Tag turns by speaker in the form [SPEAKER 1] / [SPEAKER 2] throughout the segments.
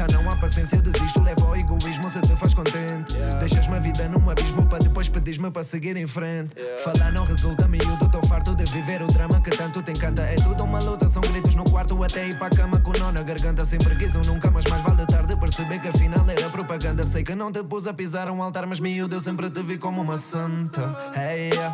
[SPEAKER 1] Já não há paciência eu desisto, levo ao egoísmo se te faz contente. Deixas-me a vida num abismo para depois pedires-me para seguir em frente. Falar não resulta miúdo, estou farto de viver o drama que tanto te encanta. É tudo uma luta, são gritos no quarto até ir para a cama com nó na garganta Sem preguiça nunca, mas mais vale tarde perceber que afinal era propaganda. Sei que não te pus a pisar um altar mas miúdo eu sempre te vi como uma santa. Hey, yeah.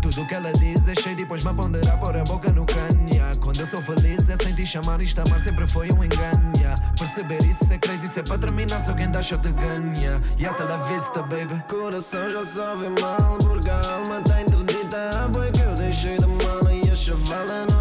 [SPEAKER 1] Tudo que ela diz é cheio, depois me ponderar pôr a boca no canha. Quando eu sou feliz é sem te chamar, isto amar sempre foi um engano. yeah. Perceber isso é crazy, se é para terminar, só quem dá shot te ganha. E hasta la vista, baby. Coração já sobe mal, porque a alma tá interdita. Boi que eu deixei da mala e a chavala não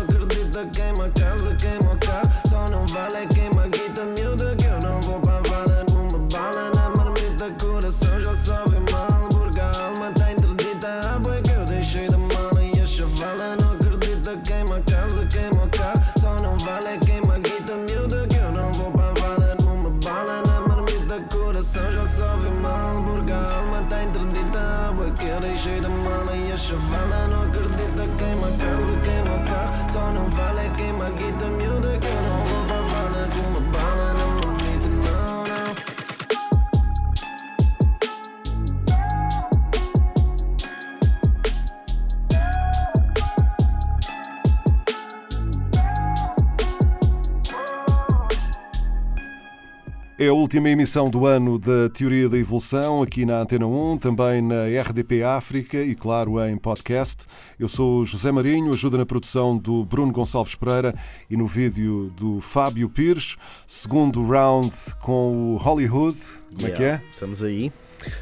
[SPEAKER 2] É a última emissão do ano da Teoria da Evolução, aqui na Antena 1, também na RDP África e, claro, em podcast. Eu sou o José Marinho, ajuda na produção do Bruno Gonçalves Pereira e no vídeo do Fábio Pires. Segundo round com o Hollywood. Como é que é?
[SPEAKER 3] Estamos aí.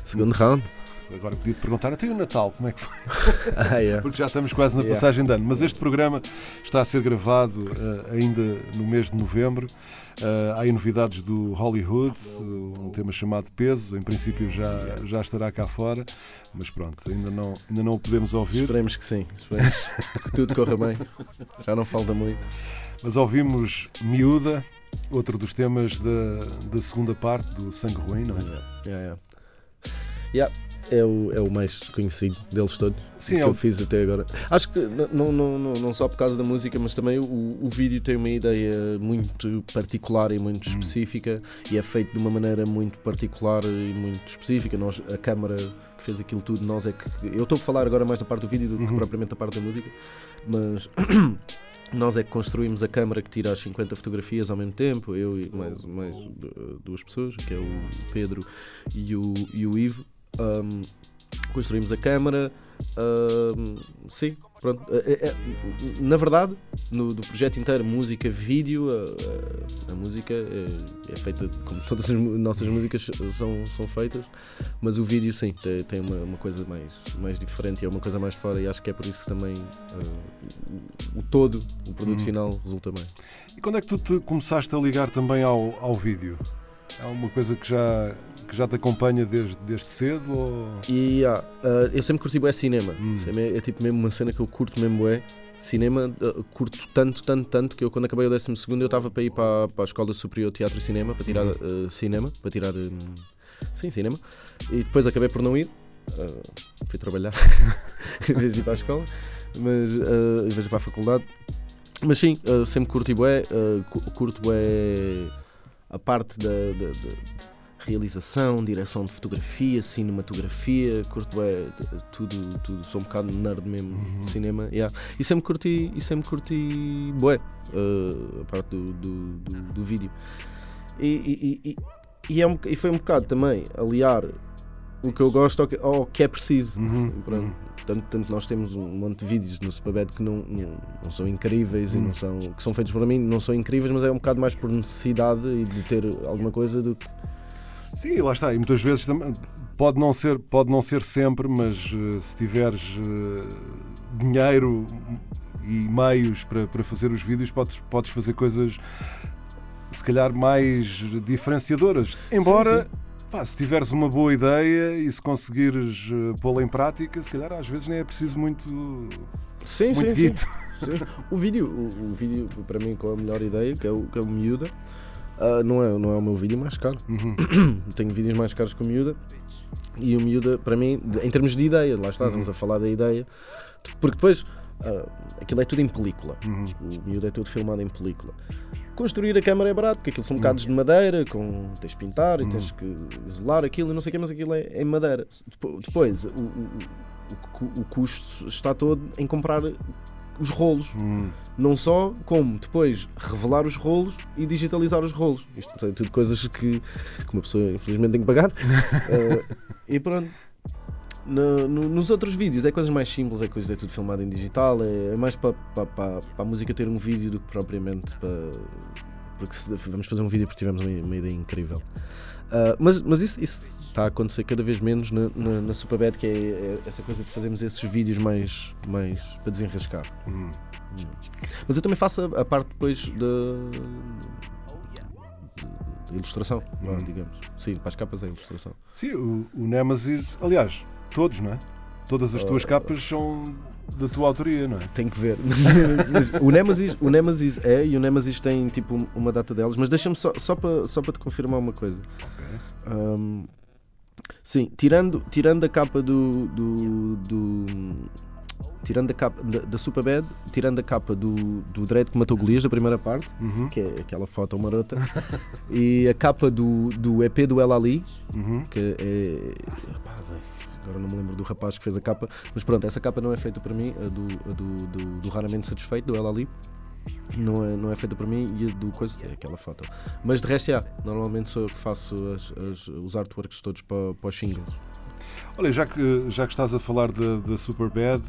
[SPEAKER 3] Segundo round.
[SPEAKER 2] Agora podia te perguntar, até o Natal, como é que foi?
[SPEAKER 3] Ah, é.
[SPEAKER 2] Porque já estamos quase na
[SPEAKER 3] Yeah.
[SPEAKER 2] passagem de ano. Mas este programa está a ser gravado eh, ainda no mês de novembro. Eh, há aí novidades do Hollywood, um tema chamado Peso. Em princípio já, já estará cá fora, mas pronto, ainda não, ainda não o podemos ouvir.
[SPEAKER 3] Esperemos que sim. Esperemos que tudo corra bem. Já não falta muito.
[SPEAKER 2] Mas ouvimos Miúda, outro dos temas da, da segunda parte do Sangue Ruim, não é?
[SPEAKER 3] Yeah, yeah. Yeah, é, o, é o mais conhecido deles todos.
[SPEAKER 2] Sim,
[SPEAKER 3] que
[SPEAKER 2] é o-
[SPEAKER 3] eu fiz até agora. Acho que não, não, não, não só por causa da música, mas também o, o vídeo tem uma ideia muito particular e muito
[SPEAKER 2] Hum.
[SPEAKER 3] específica e é feito de uma maneira muito particular e muito específica. Nós, a câmara que fez aquilo tudo, nós é que. Eu estou a falar agora mais da parte do vídeo do que
[SPEAKER 2] Uhum.
[SPEAKER 3] propriamente da parte da música, mas. Nós é que construímos a câmara que tira as 50 fotografias ao mesmo tempo, eu e mais, mais du- duas pessoas, que é o Pedro e o, e o Ivo. Ahm, construímos a câmara. ahm, sim, pronto. É- é- é- na verdade, no, do projeto inteiro, música, vídeo, a, a- a música é, é feita como todas as nossas músicas são, são feitas, mas o vídeo sim, tem, tem uma, uma coisa mais, mais diferente e é uma coisa mais fora e acho que é por isso que também ah, o, todo, o produto
[SPEAKER 2] Uhum.
[SPEAKER 3] final, resulta bem.
[SPEAKER 2] E quando é que tu te começaste a ligar também ao, ao vídeo? É uma coisa que já, que já te acompanha desde, desde cedo? Ou...
[SPEAKER 3] E ah, ah, eu sempre curti bué cinema.
[SPEAKER 2] Hum.
[SPEAKER 3] É, é tipo mesmo uma cena que eu curto mesmo bué. Cinema, ah, curto tanto, tanto, tanto que eu quando acabei o 12 eu estava para ir para, para a Escola Superior de Teatro e Cinema para tirar ah, cinema, para tirar hum, sim, cinema. E depois acabei por não ir. Fui trabalhar em vez de ir para a escola, mas em vez de ir para a faculdade. Mas sim, sempre curti bué, cu- curto bué a parte da, da- da realização, direção de fotografia, cinematografia, curto de- tudo, tudo, sou um bocado nerd mesmo de cinema, yeah. e sempre curti, e sempre curti bué ah, a parte do, do, do, do vídeo. E, e, e, e, é um, e foi um bocado também aliar o que eu gosto ao que, ao que é preciso.
[SPEAKER 2] Uhum.
[SPEAKER 3] Pronto. Tanto, tanto nós temos um monte de vídeos no Superbad que não, não, não são incríveis e
[SPEAKER 2] Hum.
[SPEAKER 3] não são, que são feitos para mim, não são incríveis, mas é um bocado mais por necessidade e de ter alguma coisa do que.
[SPEAKER 2] Sim, lá está. E muitas vezes também pode não ser, pode não ser sempre, mas eh, se tiveres eh, dinheiro e meios para, para fazer os vídeos, podes, podes fazer coisas se calhar mais diferenciadoras. Embora,
[SPEAKER 3] sim.
[SPEAKER 2] Pá, se tiveres uma boa ideia e se conseguires eh, pô-la em prática, se calhar às vezes nem é preciso muito,
[SPEAKER 3] Sim,
[SPEAKER 2] muito
[SPEAKER 3] sim, sim. Sim. O vídeo, o, o vídeo para mim com a melhor ideia, que é o, que é o Miúda, ah, não, é, não é o meu vídeo mais caro.
[SPEAKER 2] Uhum.
[SPEAKER 3] Tenho vídeos mais caros que o Miúda. E o Miúda, para mim, em termos de ideia, lá está, estamos a falar da ideia. Porque depois, ah, aquilo é tudo em película.
[SPEAKER 2] Uhum.
[SPEAKER 3] O Miúda é tudo filmado em película. Construir a câmara é barato, porque aquilo são bocados de madeira, com, tens de pintar e tens que isolar aquilo e não sei o quê, mas aquilo é em madeira. Depo- Depois, o, o, o, cu- o custo está todo em comprar os rolos.
[SPEAKER 2] Hum.
[SPEAKER 3] Não só como depois revelar os rolos e digitalizar os rolos. Isto é tudo coisas que, que uma pessoa infelizmente tem que pagar. Eh, e pronto. No- no- nos outros vídeos é coisas mais simples, é coisas é tudo filmado em digital, é, é mais para pa, pa- pa a música ter um vídeo do que propriamente para. Porque se, vamos fazer um vídeo porque tivemos uma, uma ideia incrível. Ah, mas mas isso, isso está a acontecer cada vez menos na, na, na Superbad, que é, é essa coisa de fazermos esses vídeos mais, mais para desenrascar.
[SPEAKER 2] Uhum.
[SPEAKER 3] Mas eu também faço a, a parte depois da ilustração,
[SPEAKER 2] Hum.
[SPEAKER 3] digamos. Sim, para as capas é a ilustração.
[SPEAKER 2] Sim, o, o Nemesis, aliás, todos, não é? Todas as
[SPEAKER 3] Ah.
[SPEAKER 2] tuas capas são da tua autoria, não é?
[SPEAKER 3] Tem que ver. O, Nemesis, o Nemesis é, e o Nemesis tem tipo uma data delas, mas deixa-me só, só para só para te confirmar uma coisa. Ahm, sim, tirando, tirando a capa do. do, do- tirando a capa da, da Superbad, tirando a capa do, do Dread que matou Golias da primeira parte,
[SPEAKER 2] Uhum.
[SPEAKER 3] que é aquela foto marota, e a capa do, do EP do El Ali,
[SPEAKER 2] Uhum.
[SPEAKER 3] que é. Agora não me lembro do rapaz que fez a capa, mas pronto, essa capa não é feita por mim, a do, a do, do, do Raramente Satisfeito, do El Ali. Não é, não é feita por mim e a do coisa é aquela foto. Mas de resto, é. Normalmente sou eu que faço as, as- os artworks todos para, para os singles.
[SPEAKER 2] Olha, já que, já que estás a falar da, Superbad,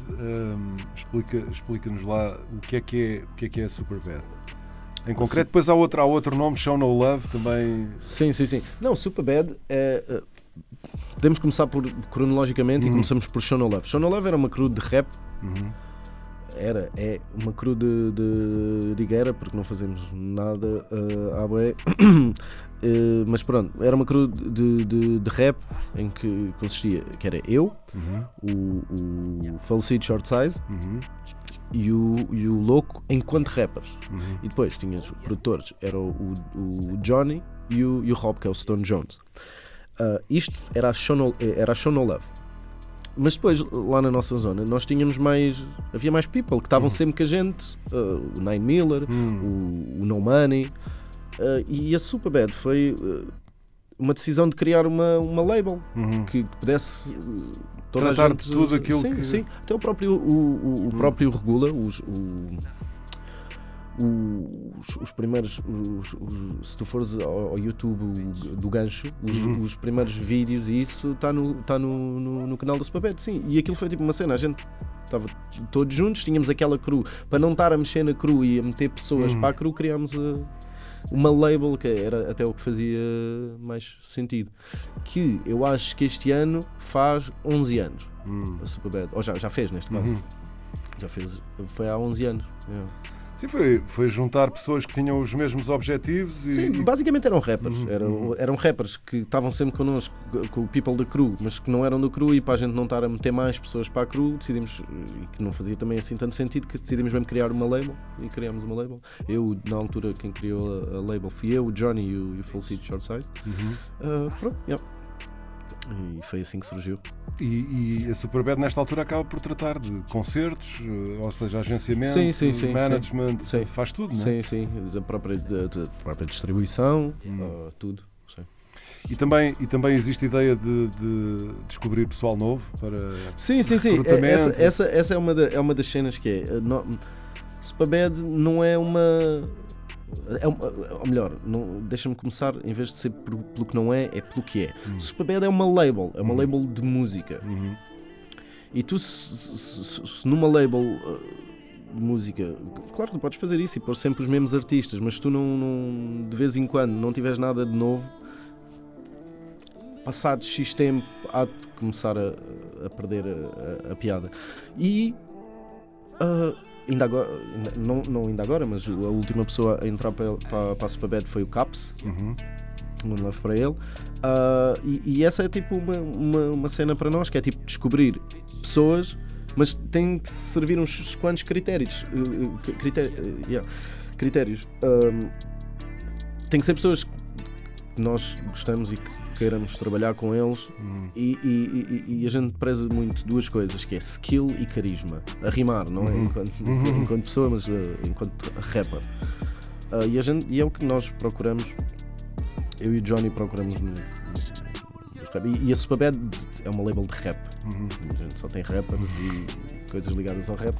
[SPEAKER 2] explica, explica-nos lá o que é que é, o que é, que é a Superbad. Em concreto, depois há outro, há outro nome, Show No Love, também.
[SPEAKER 3] Sim, sim, sim. Não, Superbad é. eh, podemos começar por cronologicamente e começamos por Show No Love. Show No Love era uma crew de rap.
[SPEAKER 2] Uhum.
[SPEAKER 3] Era, é uma crew de, de, de guerra, porque não fazemos nada uh, à bué. Eh, mas pronto, era uma crew de, de, de rap em que consistia, que era eu,
[SPEAKER 2] Uhum.
[SPEAKER 3] o, o falecido Short Size
[SPEAKER 2] Uhum.
[SPEAKER 3] e o, e o Louco enquanto rappers.
[SPEAKER 2] Uhum.
[SPEAKER 3] E depois tinhas os produtores, era o, o Johnny e o, e o Rob, que é o Stone Jones. Ah, isto era a, Show no, era a Show No Love. Mas depois, lá na nossa zona, nós tínhamos mais. Havia mais people que estavam sempre com a gente. ah, o Nine Miller,
[SPEAKER 2] Hum.
[SPEAKER 3] o, o No Money. ah, e a Superbad foi uma decisão de criar uma, uma label
[SPEAKER 2] Uhum.
[SPEAKER 3] que, pudesse.
[SPEAKER 2] Tratar
[SPEAKER 3] gente-
[SPEAKER 2] de tudo aquilo
[SPEAKER 3] sim,
[SPEAKER 2] que-
[SPEAKER 3] Sim, até o próprio, o, o, o próprio regula os. o- os, os primeiros, os- os- se tu fores ao, ao YouTube do gancho, os,
[SPEAKER 2] Uhum.
[SPEAKER 3] os primeiros vídeos e isso está no, tá no, no, no canal da Superbad, sim. E aquilo foi tipo uma cena, a gente estava todos juntos, tínhamos aquela crew, para não estar a mexer na crew e a meter pessoas
[SPEAKER 2] Uhum.
[SPEAKER 3] para a crew, criámos a- uma label que era até o que fazia mais sentido. Que eu acho que este ano faz 11 anos,
[SPEAKER 2] Hum.
[SPEAKER 3] a Superbad, ou já, já fez neste caso.
[SPEAKER 2] Uhum.
[SPEAKER 3] Já fez, foi há 11 anos. é.
[SPEAKER 2] Sim, foi, foi juntar pessoas que tinham os mesmos objetivos e.
[SPEAKER 3] Sim, basicamente eram rappers.
[SPEAKER 2] Uhum,
[SPEAKER 3] Eram, eram rappers que estavam sempre connosco, com o people da crew, mas que não eram do crew e para a gente não estar a meter mais pessoas para a crew, decidimos, e que não fazia também assim tanto sentido, que decidimos mesmo criar uma label e criámos uma label. Eu, na altura, quem criou a, a label fui eu, o Johnny e o, e o Short Size.
[SPEAKER 2] Uhum.
[SPEAKER 3] Ah, pronto, yeah. E foi assim que surgiu.
[SPEAKER 2] E, e a Superbad nesta altura acaba por tratar de concertos, eh, ou seja, agenciamento,
[SPEAKER 3] Sim, sim, sim,
[SPEAKER 2] management, faz tudo, não é?
[SPEAKER 3] Sim, sim, da própria, da, da própria distribuição, ah, tudo. Sim.
[SPEAKER 2] E também, e também existe a ideia de, de descobrir pessoal novo para.
[SPEAKER 3] Sim, sim, sim.
[SPEAKER 2] Recrutamento.
[SPEAKER 3] Essa, essa, essa é, uma da- é uma das cenas que é. eh, Superbad não é uma. É ou melhor, deixa-me começar, em vez de ser por- pelo que não é, é pelo que é. Superbad é uma label, é uma label de música.
[SPEAKER 2] Uhum.
[SPEAKER 3] E tu, se, se- se- se numa label uh, de música, claro que tu podes fazer isso e pôr sempre os mesmos artistas, mas se tu não, não- de vez em quando não tiveres nada de novo, passado X tempo há de começar a, a perder a, a- a piada. E uh, ainda agora, não, não ainda agora, mas a última pessoa a entrar para, para, para a Superbad foi o Caps.
[SPEAKER 2] Uhum.
[SPEAKER 3] One Love para ele. Ah, e, e essa é tipo uma, uma, uma cena para nós, que é tipo descobrir pessoas, mas tem que servir uns quantos critérios. eh, eh, critério- eh, yeah, critérios. Ahm, tem que ser pessoas que nós gostamos e que queiramos trabalhar com eles e, e- e- e a gente preza muito duas coisas, que é skill e carisma. A rimar, não é enquanto, enquanto pessoa, mas eh, enquanto rapper. Ah, e, a gente, e é o que nós procuramos eu e o Johnny procuramos no. E, e a Superbad é uma label de rap. A gente só tem rappers e coisas ligadas ao rap.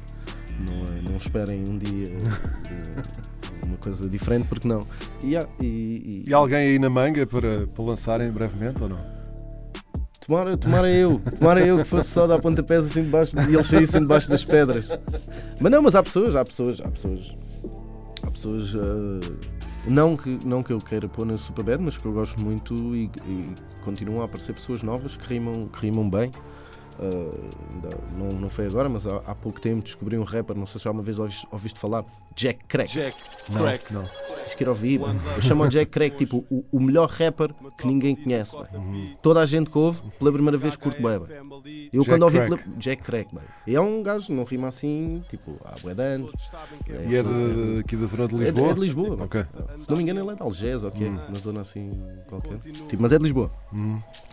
[SPEAKER 3] Não, é- não esperem um dia uma coisa diferente, porque não. E, há- e- e-
[SPEAKER 2] E alguém aí na manga para, para lançarem brevemente ou não?
[SPEAKER 3] tomara, tomara eu, tomara eu que fosse só dar pontapés assim debaixo e eles saíssem debaixo das pedras. Mas não, mas há pessoas, há pessoas, há pessoas. Há pessoas. eh, não, que, não que eu queira pôr na Superbad, mas que eu gosto muito e, e continuam a aparecer pessoas novas que rimam, que rimam bem. Ainda não, não foi agora, mas há, há pouco tempo descobri um rapper, não sei se já uma vez ouviste, ouviste falar, Jack Crack.
[SPEAKER 4] Jack,
[SPEAKER 2] Não,
[SPEAKER 4] crack.
[SPEAKER 2] não.
[SPEAKER 3] Mano. Eu chamo o Jack Crack tipo o, o melhor rapper que ninguém conhece. bem. Toda a gente que ouve, pela primeira vez curte bem. Eu
[SPEAKER 2] Jack
[SPEAKER 3] quando ouvi
[SPEAKER 2] Crack.
[SPEAKER 3] pela- Jack bem. E é um gajo, não rima assim, tipo, há bué de anos.
[SPEAKER 2] E é de, aqui da zona de
[SPEAKER 3] É de,
[SPEAKER 2] Lisboa?
[SPEAKER 3] é de Lisboa.
[SPEAKER 2] Ok.
[SPEAKER 3] não. Se não me engano, ele é de Algés, ou quê? Uma zona assim qualquer. Tipo, mas é de Lisboa.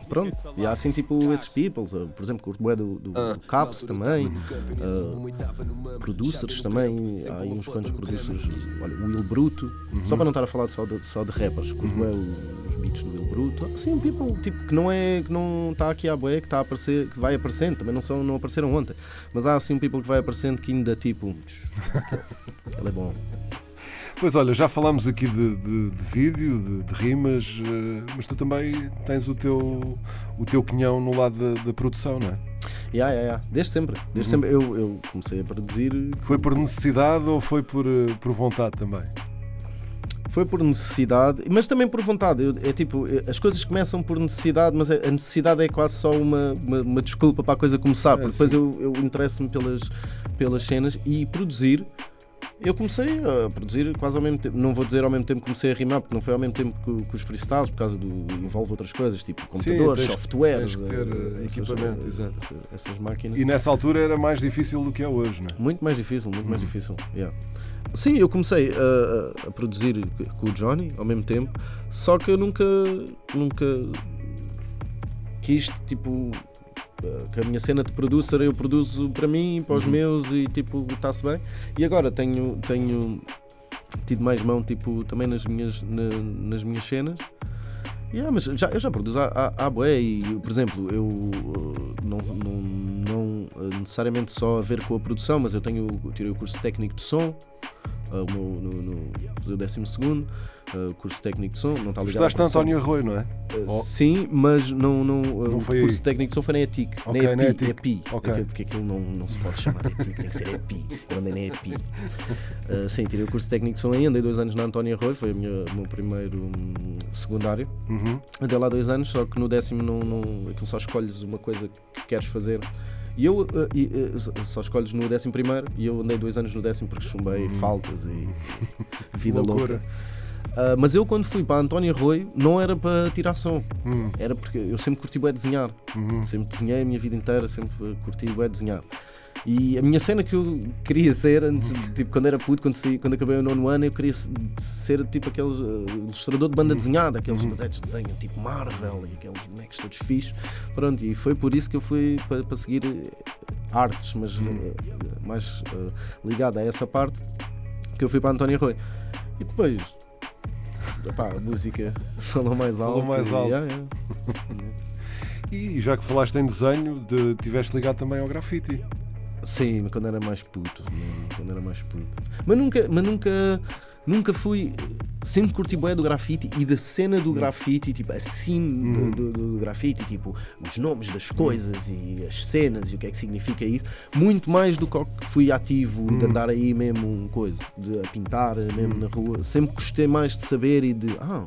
[SPEAKER 3] Pronto. E há assim, tipo, esses peoples. Por exemplo, curto bué do, do, do Caps também. uh, producers também. Há aí uns quantos producers. Olha, o Will Bruto. Só para não estar a falar só de, só de rappers. Curto bué o- os beats do Will Bruto. Assim, people, tipo, que não é. que não está aqui à bué, que está a aparecer, que vai aparecendo. Também não, são, não apareceram ontem. Mas há assim um people que vai aparecendo que ainda, tipo. Ele é bom.
[SPEAKER 2] Pois olha, já falámos aqui de, de- de vídeo, de, de rimas, eh, mas tu também tens o teu, o teu quinhão no lado da, da produção, não é?
[SPEAKER 3] Yeah, yeah, yeah. Desde sempre. Desde sempre. Eu, eu comecei a produzir.
[SPEAKER 2] Foi por necessidade ou foi por, eh, por vontade também?
[SPEAKER 3] Foi por necessidade, mas também por vontade. Eu- é tipo, eh, as coisas começam por necessidade, mas a necessidade é quase só uma, uma, uma desculpa para a coisa começar. Porque depois eu, eu interesso-me pelas, pelas cenas e produzir. Eu comecei a produzir quase ao mesmo tempo. Não vou dizer ao mesmo tempo que comecei a rimar, porque não foi ao mesmo tempo que, que os freestyles, por causa do. envolve outras coisas, tipo computadores, softwares,
[SPEAKER 2] tens ter,
[SPEAKER 3] eh,
[SPEAKER 2] eh, equipamento, exato.
[SPEAKER 3] essas- essas máquinas.
[SPEAKER 2] E nessa altura era mais difícil do que é hoje, não é?
[SPEAKER 3] Muito mais difícil, muito mais difícil. yeah. Sim, eu comecei a, a- produzir com o Johnny ao mesmo tempo, só que eu nunca, nunca quis, tipo, que a minha cena de producer eu produzo para mim, para os meus e tipo, está-se bem. E agora tenho, tenho tido mais mão, tipo, também nas minhas, na- nas minhas cenas. Yeah, mas já, eu já produzo há, há, há e, por exemplo, eu uh, não, não, não uh, necessariamente só a ver com a produção, mas eu tenho tirei o curso técnico de som, uh, o meu- no, no, no 12 segundo, uh, curso técnico de som, não está ligado produção.
[SPEAKER 2] António Arroio, não é?
[SPEAKER 3] Uh,
[SPEAKER 2] Oh.
[SPEAKER 3] Sim, mas não, não, uh,
[SPEAKER 2] Não
[SPEAKER 3] o
[SPEAKER 2] foi
[SPEAKER 3] curso
[SPEAKER 2] aí.
[SPEAKER 3] técnico de som foi na ETIC.
[SPEAKER 2] Ok,
[SPEAKER 3] na
[SPEAKER 2] na
[SPEAKER 3] EPI.
[SPEAKER 2] ETIC.
[SPEAKER 3] EPI
[SPEAKER 2] Ok.
[SPEAKER 3] porque, porque aquilo não, não se pode chamar ETIC, tem que ser EPI. Eu andei na EPI. Uh, sim, tirei o curso técnico de som aí, andei dois anos na António Arroio, foi o meu primeiro hum, secundário.
[SPEAKER 2] Uhum.
[SPEAKER 3] Andei lá dois anos, só que no décimo não, não, aquilo só escolhes uma coisa que queres fazer E eu eh, e, eh, só- escolhes no décimo primeiro e eu andei dois anos no décimo porque chumbei faltas e vida
[SPEAKER 2] Loucura.
[SPEAKER 3] louca. Ah, mas eu quando fui para a Antónia Rui não era para tirar som, era porque eu sempre curti bué desenhar. Sempre desenhei a minha vida inteira, sempre curti bué desenhar. E a minha cena que eu queria ser, antes, de- tipo, quando era puto, quando, saí, quando acabei o nono ano, eu queria se- ser tipo aqueles ah, ilustrador de banda desenhada, aqueles projetos de desenho tipo Marvel e aqueles bonecos todos fixos. Pronto, e foi por isso que eu fui para, para seguir eh, artes, mas eh, mais eh, ligado a essa parte, que eu fui para a Antónia Rui. E depois, epá, a música falou mais alto.
[SPEAKER 2] Falou mais
[SPEAKER 3] e-
[SPEAKER 2] alto.
[SPEAKER 3] yeah, yeah.
[SPEAKER 2] E já que falaste em desenho, de, tiveste ligado também ao grafite.
[SPEAKER 3] Sim, mas quando era mais puto, quando era mais puto. Mas nunca, mas nunca, nunca fui. Sempre curti bué do grafite e da cena do grafite, tipo a scene do, do, do grafite, tipo os nomes das coisas e as cenas e o que é que significa isso, muito mais do que fui ativo de andar aí mesmo coisa, de a pintar mesmo na rua. Sempre gostei mais de saber e de ah,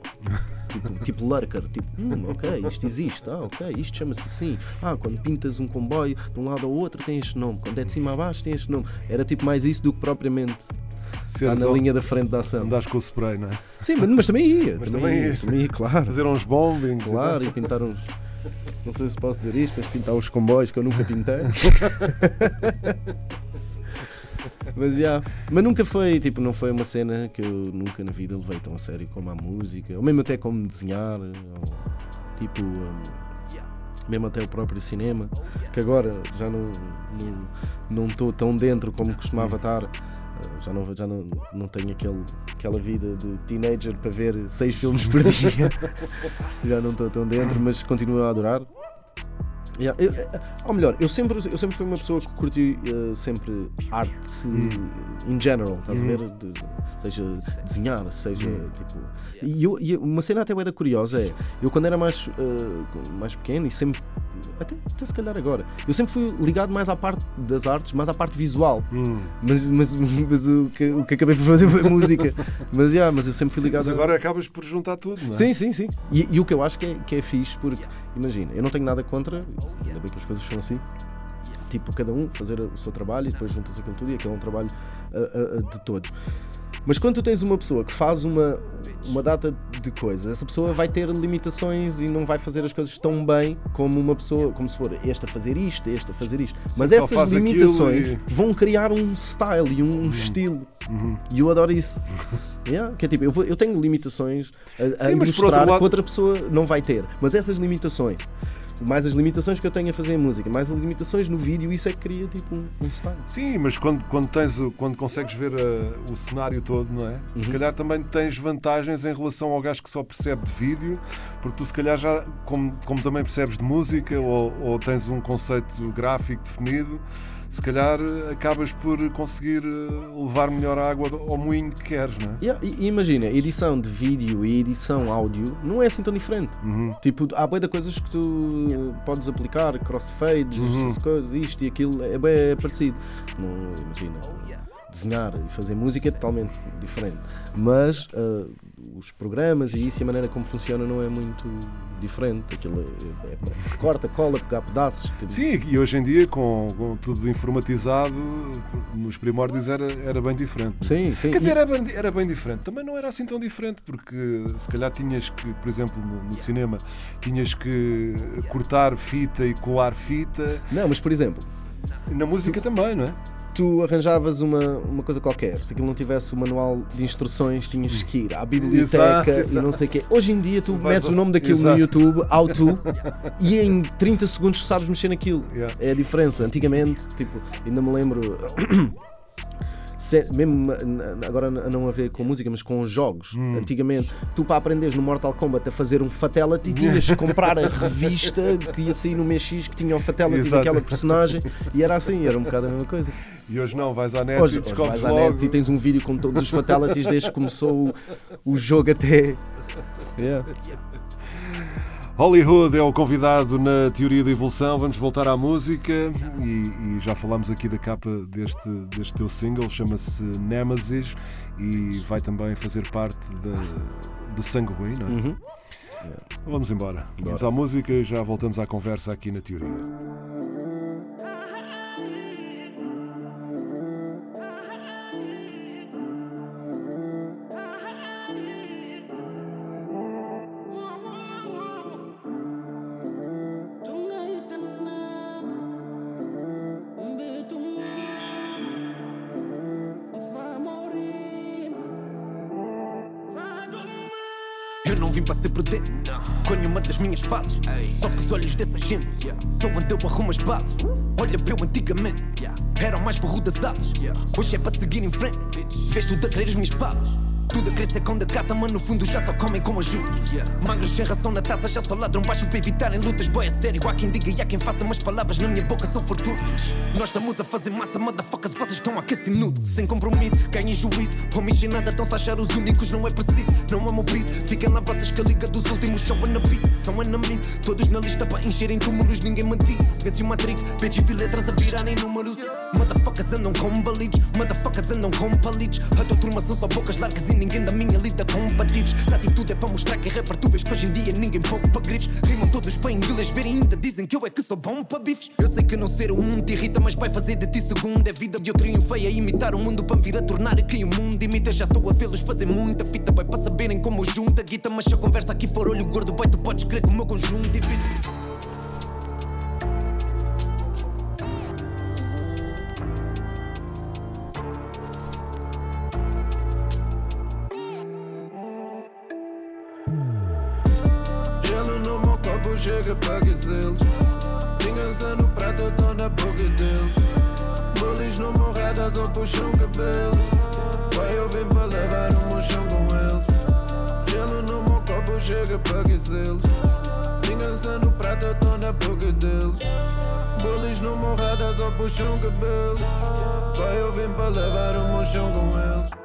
[SPEAKER 3] tipo, tipo lurker, tipo, hum, ok, isto existe, ah, ok, isto chama-se assim. Ah, quando pintas um comboio de um lado ao outro tem este nome, quando é de cima a baixo tem este nome. Era tipo mais isso do que propriamente
[SPEAKER 2] Seres
[SPEAKER 3] na linha da frente da ação.
[SPEAKER 2] Andares com o spray, não é?
[SPEAKER 3] Sim, mas, mas também ia,
[SPEAKER 2] Mas
[SPEAKER 3] também, ia,
[SPEAKER 2] ia.
[SPEAKER 3] também ia, claro.
[SPEAKER 2] Fazer uns bombings.
[SPEAKER 3] Claro, e pintar uns. Não sei se posso dizer isto, mas pintar os comboios que eu nunca pintei. mas já. Mas nunca foi, tipo, não foi uma cena que eu nunca na vida levei tão a sério como a música, ou mesmo até como desenhar, ou tipo. hum, mesmo até o próprio cinema, que agora já não não estou tão dentro como costumava estar. Já não, já não, não tenho aquele, aquela vida de teenager para ver seis filmes por dia. já não estou tão dentro, mas continuo a adorar. Yeah, eu- eh, ou melhor, eu sempre, eu sempre fui uma pessoa que curti eh, sempre arte in general, estás a ver? De- seja desenhar, seja tipo. E, eu, e uma cena até da curiosa é, eu quando era mais, eh, mais pequeno e sempre, até, até se calhar agora, eu sempre fui ligado mais à parte das artes, mais à parte visual.
[SPEAKER 2] Hum.
[SPEAKER 3] Mas, mas, mas o, que, o que acabei por fazer foi música. Mas, yeah, mas eu sempre fui ligado
[SPEAKER 2] Mas
[SPEAKER 3] a-
[SPEAKER 2] agora acabas por juntar tudo, não é?
[SPEAKER 3] Sim, sim, sim. E, e o que eu acho que é, que é fixe, porque, imagina, eu não tenho nada contra, ainda bem que as coisas são assim, tipo, cada um fazer o seu trabalho e depois juntas aquilo tudo e aquele é um trabalho ah, ah, de todos. Mas quando tu tens uma pessoa que faz uma, uma data de coisas, essa pessoa vai ter limitações e não vai fazer as coisas tão bem como uma pessoa, como se for este a fazer isto, este a fazer isto. Mas
[SPEAKER 2] só
[SPEAKER 3] essas limitações
[SPEAKER 2] e- Uhum.
[SPEAKER 3] vão criar um style e um estilo. E eu adoro isso. Yeah, que é tipo, eu, vou- eu tenho limitações a, a
[SPEAKER 2] Sim,
[SPEAKER 3] ilustrar
[SPEAKER 2] outro lado-
[SPEAKER 3] que outra pessoa não vai ter. Mas essas limitações, mais as limitações que eu tenho a fazer em música, mais as limitações no vídeo, isso é que cria tipo um, um style.
[SPEAKER 2] Sim, mas quando, quando, tens, quando consegues ver uh, o cenário todo, não é? Se calhar também tens vantagens em relação ao gajo que só percebe de vídeo, porque tu se calhar já, como, como também percebes de música ou, ou tens um conceito gráfico definido, se calhar uh, acabas por conseguir uh, levar melhor a água ao moinho que queres, não é?
[SPEAKER 3] Yeah, e, imagina, edição de vídeo e edição áudio não é assim tão diferente. Tipo, há boia de coisas que tu podes aplicar, crossfades, essas coisas, isto e aquilo, é bem parecido. Não, imagina, desenhar e fazer música é totalmente diferente. Mas ah, os programas e isso e a maneira como funciona não é muito diferente. Aquilo é, é- é- corta, cola, pegar pedaços. tipo,
[SPEAKER 2] Sim, e hoje em dia, com, com tudo informatizado, nos primórdios era, era bem diferente.
[SPEAKER 3] Sim, sim.
[SPEAKER 2] Quer dizer, era bem, era bem diferente. Também não era assim tão diferente, porque se calhar tinhas que, por exemplo, no, no cinema, tinhas que cortar fita e colar fita.
[SPEAKER 3] Não, mas por exemplo,
[SPEAKER 2] Na música também, não é?
[SPEAKER 3] Tu arranjavas uma, uma coisa qualquer, se aquilo não tivesse o manual de instruções, tinhas que ir à biblioteca
[SPEAKER 2] Exato,
[SPEAKER 3] e
[SPEAKER 2] exato.
[SPEAKER 3] não sei o quê. Hoje em dia tu
[SPEAKER 2] vais
[SPEAKER 3] metes
[SPEAKER 2] ao-
[SPEAKER 3] o nome daquilo
[SPEAKER 2] Exato.
[SPEAKER 3] no YouTube, how to, e em 30 segundos tu sabes mexer naquilo.
[SPEAKER 2] Yeah.
[SPEAKER 3] É a diferença. Antigamente, tipo, ainda me lembro. Mesmo na- agora não a ver com música, mas com os jogos.
[SPEAKER 2] Hum.
[SPEAKER 3] Antigamente, tu para aprenderes no Mortal Kombat a fazer um Fatality, tinhas que comprar a revista que ia sair no mês X que tinha o Fatality
[SPEAKER 2] Exato.
[SPEAKER 3] daquela personagem e era assim, era um bocado a mesma coisa.
[SPEAKER 2] E hoje não, vais à net
[SPEAKER 3] Hoje,
[SPEAKER 2] e
[SPEAKER 3] hoje
[SPEAKER 2] descobres
[SPEAKER 3] vais à
[SPEAKER 2] logo.
[SPEAKER 3] net e tens um vídeo com todos os fatalities desde que começou o, o jogo até. Yeah.
[SPEAKER 2] Hollywood é o convidado na teoria da evolução. Vamos voltar à música e, e já falámos aqui da capa deste, deste teu single, chama-se Nemesis e vai também fazer parte de, de Sangue Ruim, não é?
[SPEAKER 3] Uhum.
[SPEAKER 2] Vamos embora. Vamos à música e já voltamos à conversa aqui na teoria.
[SPEAKER 5] Falas. Só que os olhos dessa gente estão onde eu arrumo as balas. Olha para eu antigamente, era o mais burro das alas. Hoje é para seguir em frente, tudo a querer as minhas balas. Tudo a crescer com da casa, mas no fundo já só comem com ajuda. Magros sem ração na taça, já só ladram baixo para evitarem lutas. Boy, é sério, há quem diga e há quem faça, mas palavras na minha boca são fortunas. Nós estamos a fazer massa, motherfuckers, vocês estão a aquecer nudo. Sem compromisso, ganhem juízo. Homies sem nada, estão-se a achar os únicos, não é preciso. Não amo piso, fiquem lá vocês que a liga dos últimos show na beat. São enemies, todos na lista para encherem túmulos, ninguém me disse. Vence o Matrix, bitch e letras a virarem números. Motherfuckers andam com balidos, motherfuckers andam com palitos. A tua turma são só bocas largas e ninguém da minha lida compatíveis. Se a atitude é para mostrar que é rapper, tu vês que hoje em dia ninguém poupa grifes. Rimam todos para inglês verem ainda dizem que eu é que sou bom para bifes. Eu sei que não ser o te irrita, mas vai fazer de ti segundo. É vida de eu triunfei a imitar o mundo para vir a tornar aqui o mundo. Imita, já estou a vê-los fazer muita fita, boy, para saberem como junta guita. Mas se a conversa aqui for olho gordo, boy, tu podes crer que o meu conjunto divide.
[SPEAKER 1] Vai eu vim para levar o meu chão com eles. Gelo no meu copo chega para aquecê-los. Vingança no prato, eu tô na boca. Bullies no meu só puxam cabelo. Vai eu vim para levar o meu chão com eles.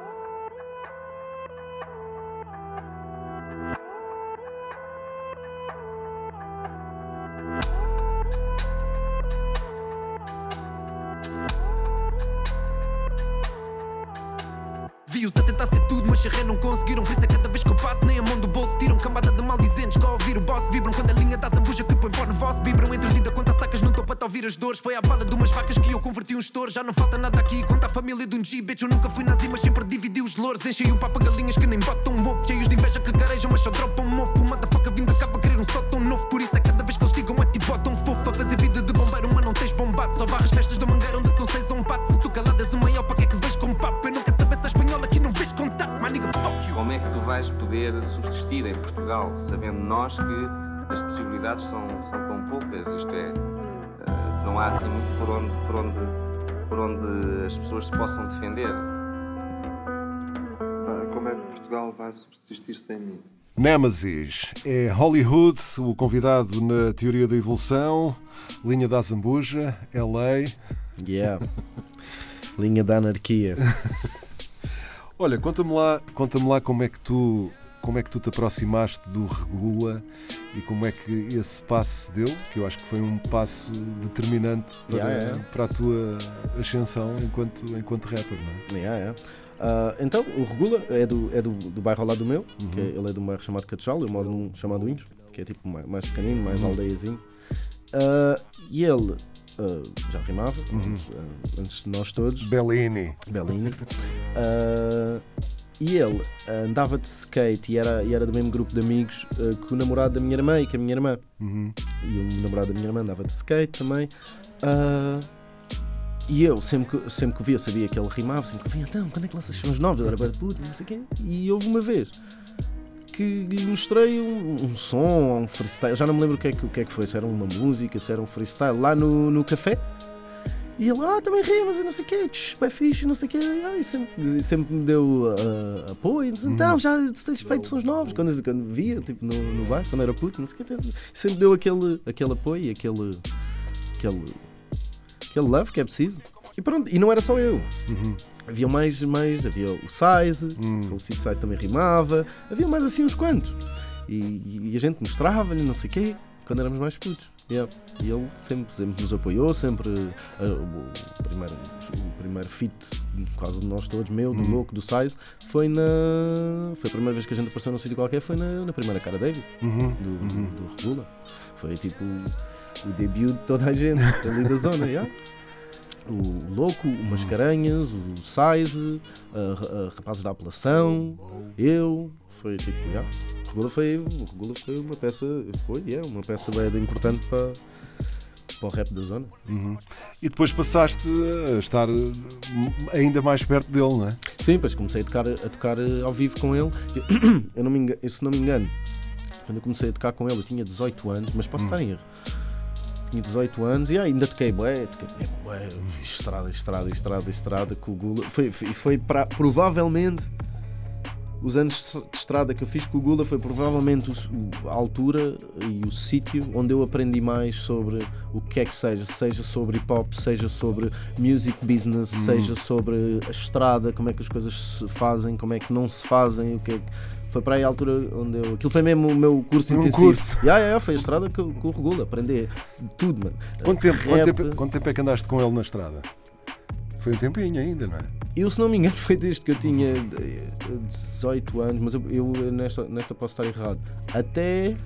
[SPEAKER 5] Um estouro. Já não falta nada aqui, conta a família de um G. Bitch, eu nunca fui nazi, mas sempre dividi os louros. Enchem o papo a galinhas que nem botam um ovo. Cheios de inveja que garejam, mas só dropam um mofo. O motherfucker vindo para querer um só tão novo. Por isso é cada vez que eles digam é tipo botam fofo. A fazer vida de bombeiro, mas não tens bombado. Só varras festas da mangueira onde são seis a um pato. Se tu calado és o maior, para que é que vês com papo? Eu não quero é espanhola aqui não vês contato. My nigga, fuck you.
[SPEAKER 6] Como é que tu vais poder subsistir em Portugal, sabendo nós que as possibilidades são, são tão poucas? Isto é, eh, não há assim muito por onde, por, onde, por onde as pessoas se possam defender.
[SPEAKER 7] Como é que Portugal vai subsistir sem mim?
[SPEAKER 2] Nemesis é Hollywood, o convidado na teoria da evolução, linha da Zambuja, LA.
[SPEAKER 3] Yeah. Linha da anarquia.
[SPEAKER 2] Olha, conta-me lá, conta lá como é que tu como é que tu te aproximaste do Regula e como é que esse passo se deu, que eu acho que foi um passo determinante para,
[SPEAKER 3] Yeah, yeah.
[SPEAKER 2] para a tua ascensão enquanto, enquanto rapper, não é?
[SPEAKER 3] Yeah. Ah, então, o Regula é do, é do, do bairro ao lado do meu, que é- ele é de um bairro chamado Catechal, eu moro num chamado Índios, que é tipo mais, mais pequenino, mais aldeiazinho. Ah, e ele ah, já rimava, antes, ah, antes de nós todos.
[SPEAKER 2] Bellini.
[SPEAKER 3] Bellini. Ah, e ele andava de skate e era, e era do mesmo grupo de amigos ah, que o namorado da minha irmã e que a minha irmã.
[SPEAKER 2] Uhum.
[SPEAKER 3] E o namorado da minha irmã andava de skate também. Ah, e eu, sempre que, sempre que o via, sabia que ele rimava, sempre que via, então, quando é que lanças sons novos? Eu era bem puto, não sei o quê. E houve uma vez que lhe mostrei um, um som, um freestyle, já não me lembro o que, é que, o que é que foi, se era uma música, se era um freestyle, lá no, no café. E ele, ah, também rimas e não sei o quê, tch, bem fixe, não sei o quê. Ah, e sempre, e sempre me deu ah, apoio. Disse, Então, já tens feito sons novos. Quando, quando via, tipo, no, no bairro, quando era puto, não sei o quê. Sempre deu aquele, aquele apoio e aquele, aquele, aquele love que é preciso. E pronto, e não era só eu. Havia mais, mais, havia o Size, o Felicito Size também rimava, havia mais assim uns quantos. E, e a gente mostrava-lhe, não sei o quê, quando éramos mais putos. Yeah. E ele sempre, sempre nos apoiou, sempre ah, o, primeiro, o primeiro feat, quase de nós todos, meu, do Louco, do Size, foi na. Foi a primeira vez que a gente apareceu num sítio qualquer, foi na, na primeira cara David, do, do Regula. Foi tipo o debut de toda a gente ali da zona, yeah. O Louco, o Mascarenhas, o Size, a, a Rapazes da Apelação, eu, foi tipo, o Regula foi, Regula foi uma peça, foi, yeah, uma peça bem importante para, para o rap da zona.
[SPEAKER 2] Uhum. E depois passaste a estar eh, ainda mais perto dele, não é?
[SPEAKER 3] Sim, depois comecei a tocar, a tocar eh, ao vivo com ele. Eu não me engano, se não me engano, quando eu comecei a tocar com ele, eu tinha 18 anos, mas posso estar em erro. Tinha 18 anos e ah, ainda toquei bué, toquei bué, estrada, estrada, estrada, estrada com o Gula. Foi, foi, foi para, provavelmente os anos de estrada que eu fiz com o Gula foi provavelmente a altura e o sítio onde eu aprendi mais sobre o que é que seja, seja sobre hip hop, seja sobre music business, seja sobre a estrada, como é que as coisas se fazem, como é que não se fazem, o que é que- foi para aí a altura onde eu. Aquilo foi mesmo o meu curso
[SPEAKER 2] Foi um
[SPEAKER 3] intensivo.
[SPEAKER 2] curso.
[SPEAKER 3] Yeah, yeah, foi a estrada que eu, que eu regulo, aprender tudo, mano.
[SPEAKER 2] Quanto tempo, quanto, tempo, quanto tempo é que andaste com ele na estrada? Foi um tempinho ainda, não é?
[SPEAKER 3] Eu, se não me engano, foi desde que eu tinha eh, 18 anos, mas eu, eu nesta, nesta posso estar errado. Até.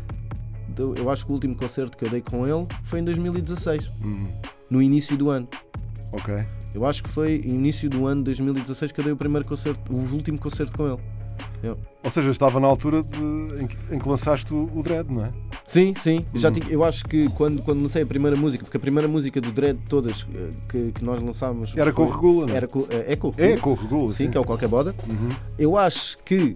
[SPEAKER 3] Eu eu acho que o último concerto que eu dei com ele foi em 2016,
[SPEAKER 2] Uhum.
[SPEAKER 3] no início do ano.
[SPEAKER 2] Ok.
[SPEAKER 3] Eu acho que foi início do ano de 2016 que eu dei o primeiro concerto, o último concerto com ele. Yeah.
[SPEAKER 2] Ou seja, estava na altura de- em, que, em que lançaste o, o Dread, não é?
[SPEAKER 3] Sim, sim. Já
[SPEAKER 2] Uhum.
[SPEAKER 3] tinha- eu acho que quando, quando lancei a primeira música, porque a primeira música do Dread, todas eh, que, que nós lançámos.
[SPEAKER 2] Era com o
[SPEAKER 3] foi-
[SPEAKER 2] Regula, não é?
[SPEAKER 3] Era com, é, é com o Regula.
[SPEAKER 2] É, com o Regula,
[SPEAKER 3] Sim,
[SPEAKER 2] sim.
[SPEAKER 3] que é o Qualquer Boda.
[SPEAKER 2] Uhum.
[SPEAKER 3] Eu acho que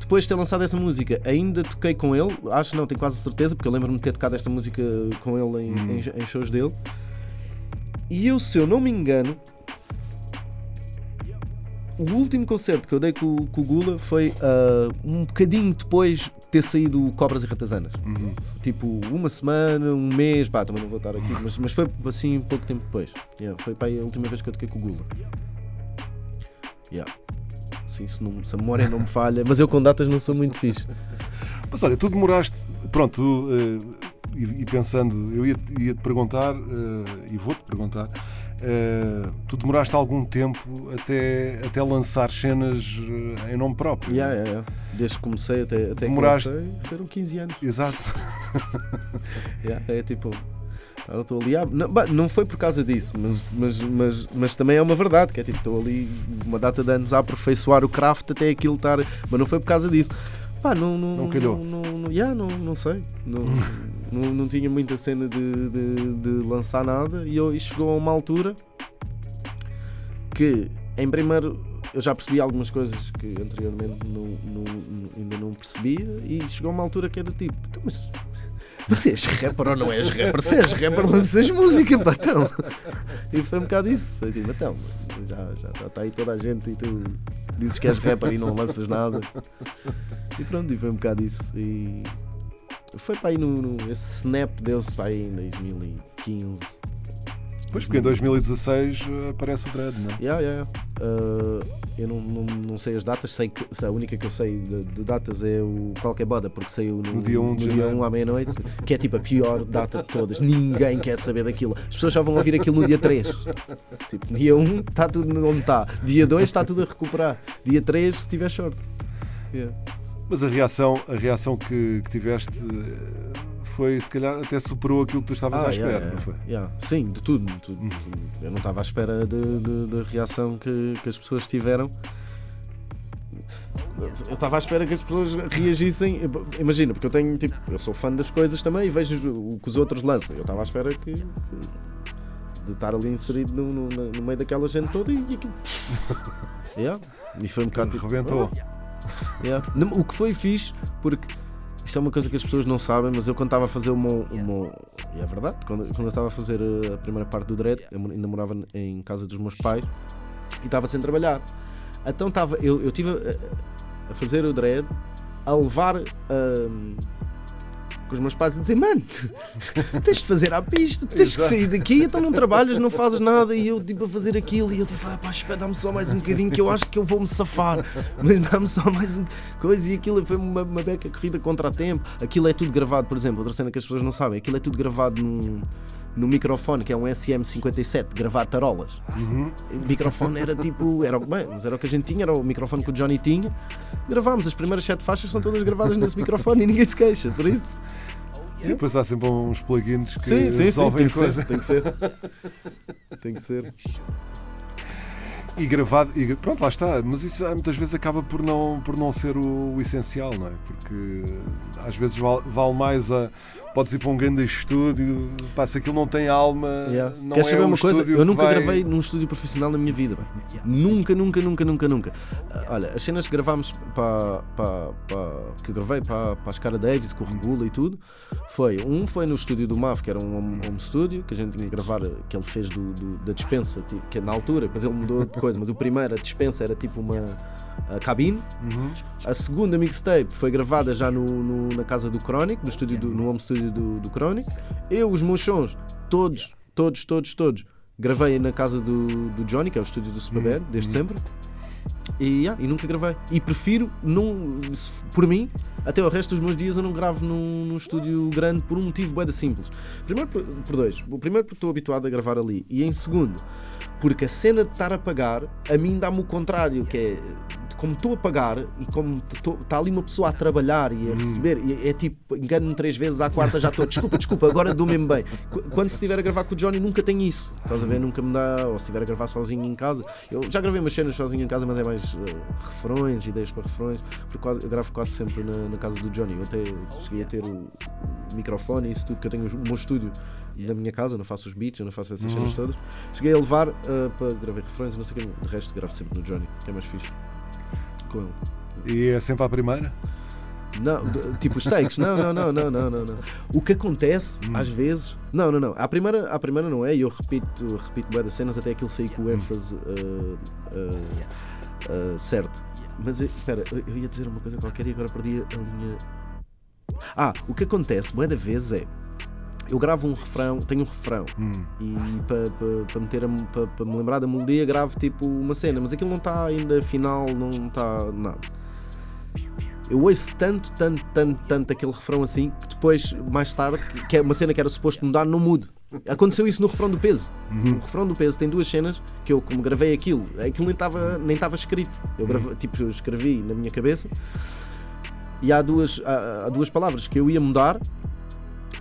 [SPEAKER 3] depois de ter lançado essa música, ainda toquei com ele. Acho não, tenho quase certeza, porque eu lembro-me de ter tocado esta música com ele em,
[SPEAKER 2] Uhum.
[SPEAKER 3] em- em shows dele. E eu, se eu não me engano, o último concerto que eu dei com, com o Gula foi ah, um bocadinho depois de ter saído Cobras e Ratazanas.
[SPEAKER 2] Uhum.
[SPEAKER 3] Tipo, uma semana, um mês, pá, também não vou estar aqui, mas, mas foi assim um pouco tempo depois. Yeah, foi para aí a última vez que eu toquei com o Gula. Yeah. Sim, se, não, se a memória não me falha, mas eu com datas não sou muito fixe.
[SPEAKER 2] Mas olha, tu demoraste. Pronto, tu, eh, e, e pensando, eu ia, ia te perguntar, eh, e vou-te perguntar, eh, tu demoraste algum tempo até, até lançar cenas eh, em nome próprio.
[SPEAKER 3] Yeah, yeah, yeah. Desde que comecei até, até que
[SPEAKER 2] Demoraste-
[SPEAKER 3] lancei, foram 15 anos.
[SPEAKER 2] Exato.
[SPEAKER 3] Yeah, é tipo. tá, Estou ali. ah, Não, não foi por causa disso, mas, mas, mas, mas também é uma verdade, que é tipo, estou ali uma data de anos a aperfeiçoar o craft até aquilo estar. Mas não foi por causa disso. Pá, não, não,
[SPEAKER 2] Não calhou.
[SPEAKER 3] Não, não, não, yeah, não, não sei. Não, não, não tinha muita cena de, de, de lançar nada e, eu, e chegou a uma altura que, em primeiro, eu já percebi algumas coisas que anteriormente não, não- ainda não percebia e chegou a uma altura que é do tipo, então, mas você és rapper ou não és rapper? Se és rapper, lanças música, pá, então. E foi um bocado isso. Foi tipo, então, já está já tá aí toda a gente e tu dizes que és rapper e não lanças nada. E pronto, e foi um bocado isso. E foi para aí no, no- esse snap deu-se para aí em 2015.
[SPEAKER 2] Pois, porque em 2016 eh, aparece o Dread, não é?
[SPEAKER 3] Yeah, yeah. Uh, eu não, não, não sei as datas, sei que a única que eu sei de, de datas é o Qualquer Boda, porque saiu no,
[SPEAKER 2] No dia 1 de
[SPEAKER 3] no dia
[SPEAKER 2] janeiro.
[SPEAKER 3] 1 à meia-noite, que é tipo a pior data de todas. Ninguém quer saber daquilo. As pessoas já vão ouvir aquilo no dia 3. Tipo, dia 1 está tudo onde está, dia 2 está tudo a recuperar, dia 3 se tiver sorte. Yeah.
[SPEAKER 2] Mas a reação, a reação que, que tiveste eh, foi, se calhar, até superou aquilo que tu estavas
[SPEAKER 3] Ah,
[SPEAKER 2] à espera,
[SPEAKER 3] yeah,
[SPEAKER 2] não foi?
[SPEAKER 3] yeah. Sim, de tudo. de tudo, de tudo. Eu não estava à espera da reação que, que as pessoas tiveram. Eu estava à espera que as pessoas reagissem. Imagina, porque eu tenho tipo, eu sou fã das coisas também e vejo o que os outros lançam. Eu estava à espera que, que- de estar ali inserido no, no- no meio daquela gente toda e, aquilo. Yeah. E foi um bocado tipo.
[SPEAKER 2] Rebentou.
[SPEAKER 3] Yeah. O que foi fixe, porque isto é uma coisa que as pessoas não sabem, mas eu quando estava a fazer uma. uma e é verdade, quando, quando eu estava a fazer uh, a primeira parte do Dread, eu ainda morava em casa dos meus pais e estava sem trabalhar. Então estava. Eu, eu estive a, a fazer o Dread, a levar. um, com os meus pais a dizer, mano, tens de fazer à pista, tu tens que sair daqui, então não trabalhas, não fazes nada, e eu tipo a fazer aquilo, e eu tipo, ah, pá, espera, dá-me só mais um bocadinho que eu acho que eu vou-me safar, mas dá-me só mais um coisa, e aquilo foi uma, uma beca corrida contra a tempo, aquilo é tudo gravado, por exemplo, outra cena que as pessoas não sabem, aquilo é tudo gravado num, no microfone, que é um SM57, gravar tarolas. O microfone era tipo, era, bem, mas era o que a gente tinha, era o microfone que o Johnny tinha, gravámos, as primeiras sete faixas são todas gravadas nesse microfone e ninguém se queixa, por isso.
[SPEAKER 2] Sim, depois há sempre uns plugins que
[SPEAKER 3] Sim, sim, sim,
[SPEAKER 2] resolvem
[SPEAKER 3] tem
[SPEAKER 2] a
[SPEAKER 3] que,
[SPEAKER 2] coisa.
[SPEAKER 3] ser, tem que ser. Tem que ser.
[SPEAKER 2] E gravado, e pronto, lá está. Mas isso ah, muitas vezes acaba por não, por não ser o, o essencial, não é? Porque às vezes vale, vale mais a, podes ir para um grande estúdio, se aquilo não tem alma,
[SPEAKER 3] Yeah.
[SPEAKER 2] não
[SPEAKER 3] Queres
[SPEAKER 2] é
[SPEAKER 3] saber
[SPEAKER 2] um
[SPEAKER 3] uma coisa? Eu nunca
[SPEAKER 2] vai-
[SPEAKER 3] gravei num estúdio profissional na minha vida. pá. Nunca, nunca, nunca, nunca, nunca. Ah, Olha, as cenas que gravámos para, para, para- que eu gravei para, para a Scara Davis, com o Regula e tudo, foi um foi no estúdio do MAV, que era um home, home studio, que a gente tinha que gravar, que ele fez do, do- da dispensa, que é na altura, depois ele mudou de coisa, mas o primeiro, a dispensa, era tipo uma a cabine.
[SPEAKER 2] Uhum.
[SPEAKER 3] A segunda mixtape foi gravada já no, no- na casa do Chronic, no, estúdio do, no home studio do, do Chronic. Eu, os meus sons, todos, todos, todos, todos, gravei na casa do, do Johnny, que é o estúdio do Superbad, desde sempre. E, yeah, e nunca gravei. E prefiro, não, por mim, até o resto dos meus dias eu não gravo num, num estúdio grande por um motivo de simples. Primeiro por, por dois. O primeiro porque estou habituado a gravar ali. E em segundo, porque a cena de estar a pagar, a mim dá-me o contrário, que é como estou a pagar e como está ali uma pessoa a trabalhar e a receber, e é tipo, engano-me três vezes à quarta, já estou, desculpa, desculpa, agora dou mesmo bem. Qu- Quando se estiver a gravar com o Johnny, nunca tenho isso. Estás a ver? Nunca me dá, ou se estiver a gravar sozinho em casa. Eu já gravei umas cenas sozinho em casa, mas é mais eh, refrões, ideias para refrões, porque quase- eu gravo quase sempre na, na casa do Johnny. Eu até cheguei a ter o, microfone e isso tudo, que eu tenho o meu estúdio na minha casa, eu não faço os beats, eu não faço essas cenas todas. Cheguei a levar eh, para gravar refrões e não sei o que. De resto, gravo sempre no Johnny, que é mais fixe. Com ele.
[SPEAKER 2] E é sempre à primeira?
[SPEAKER 3] Não, tipo os takes, não, não, não, não, não, não, não. O que acontece, às vezes. Não, não, não. À primeira, à primeira não é, e eu repito, repito bué das cenas até aquilo sair com o ênfase uh, uh, uh, certo. Mas espera, eu, ia dizer uma coisa qualquer e agora perdi a linha. Ah, o que acontece, bué da vez é. Eu gravo um refrão, tenho um refrão e para pa, pa meter a- pa- pa me lembrar da melodia gravo tipo uma cena, mas aquilo não está ainda final, não está nada. Eu ouço tanto, tanto, tanto, tanto aquele refrão assim que depois, mais tarde, que é uma cena que era suposto mudar, não mudo. Aconteceu isso no refrão do peso. O refrão do peso tem duas cenas que eu, como gravei aquilo, aquilo nem estava nem estava escrito. Eu grave- tipo, eu escrevi na minha cabeça e há duas, há, há duas palavras que eu ia mudar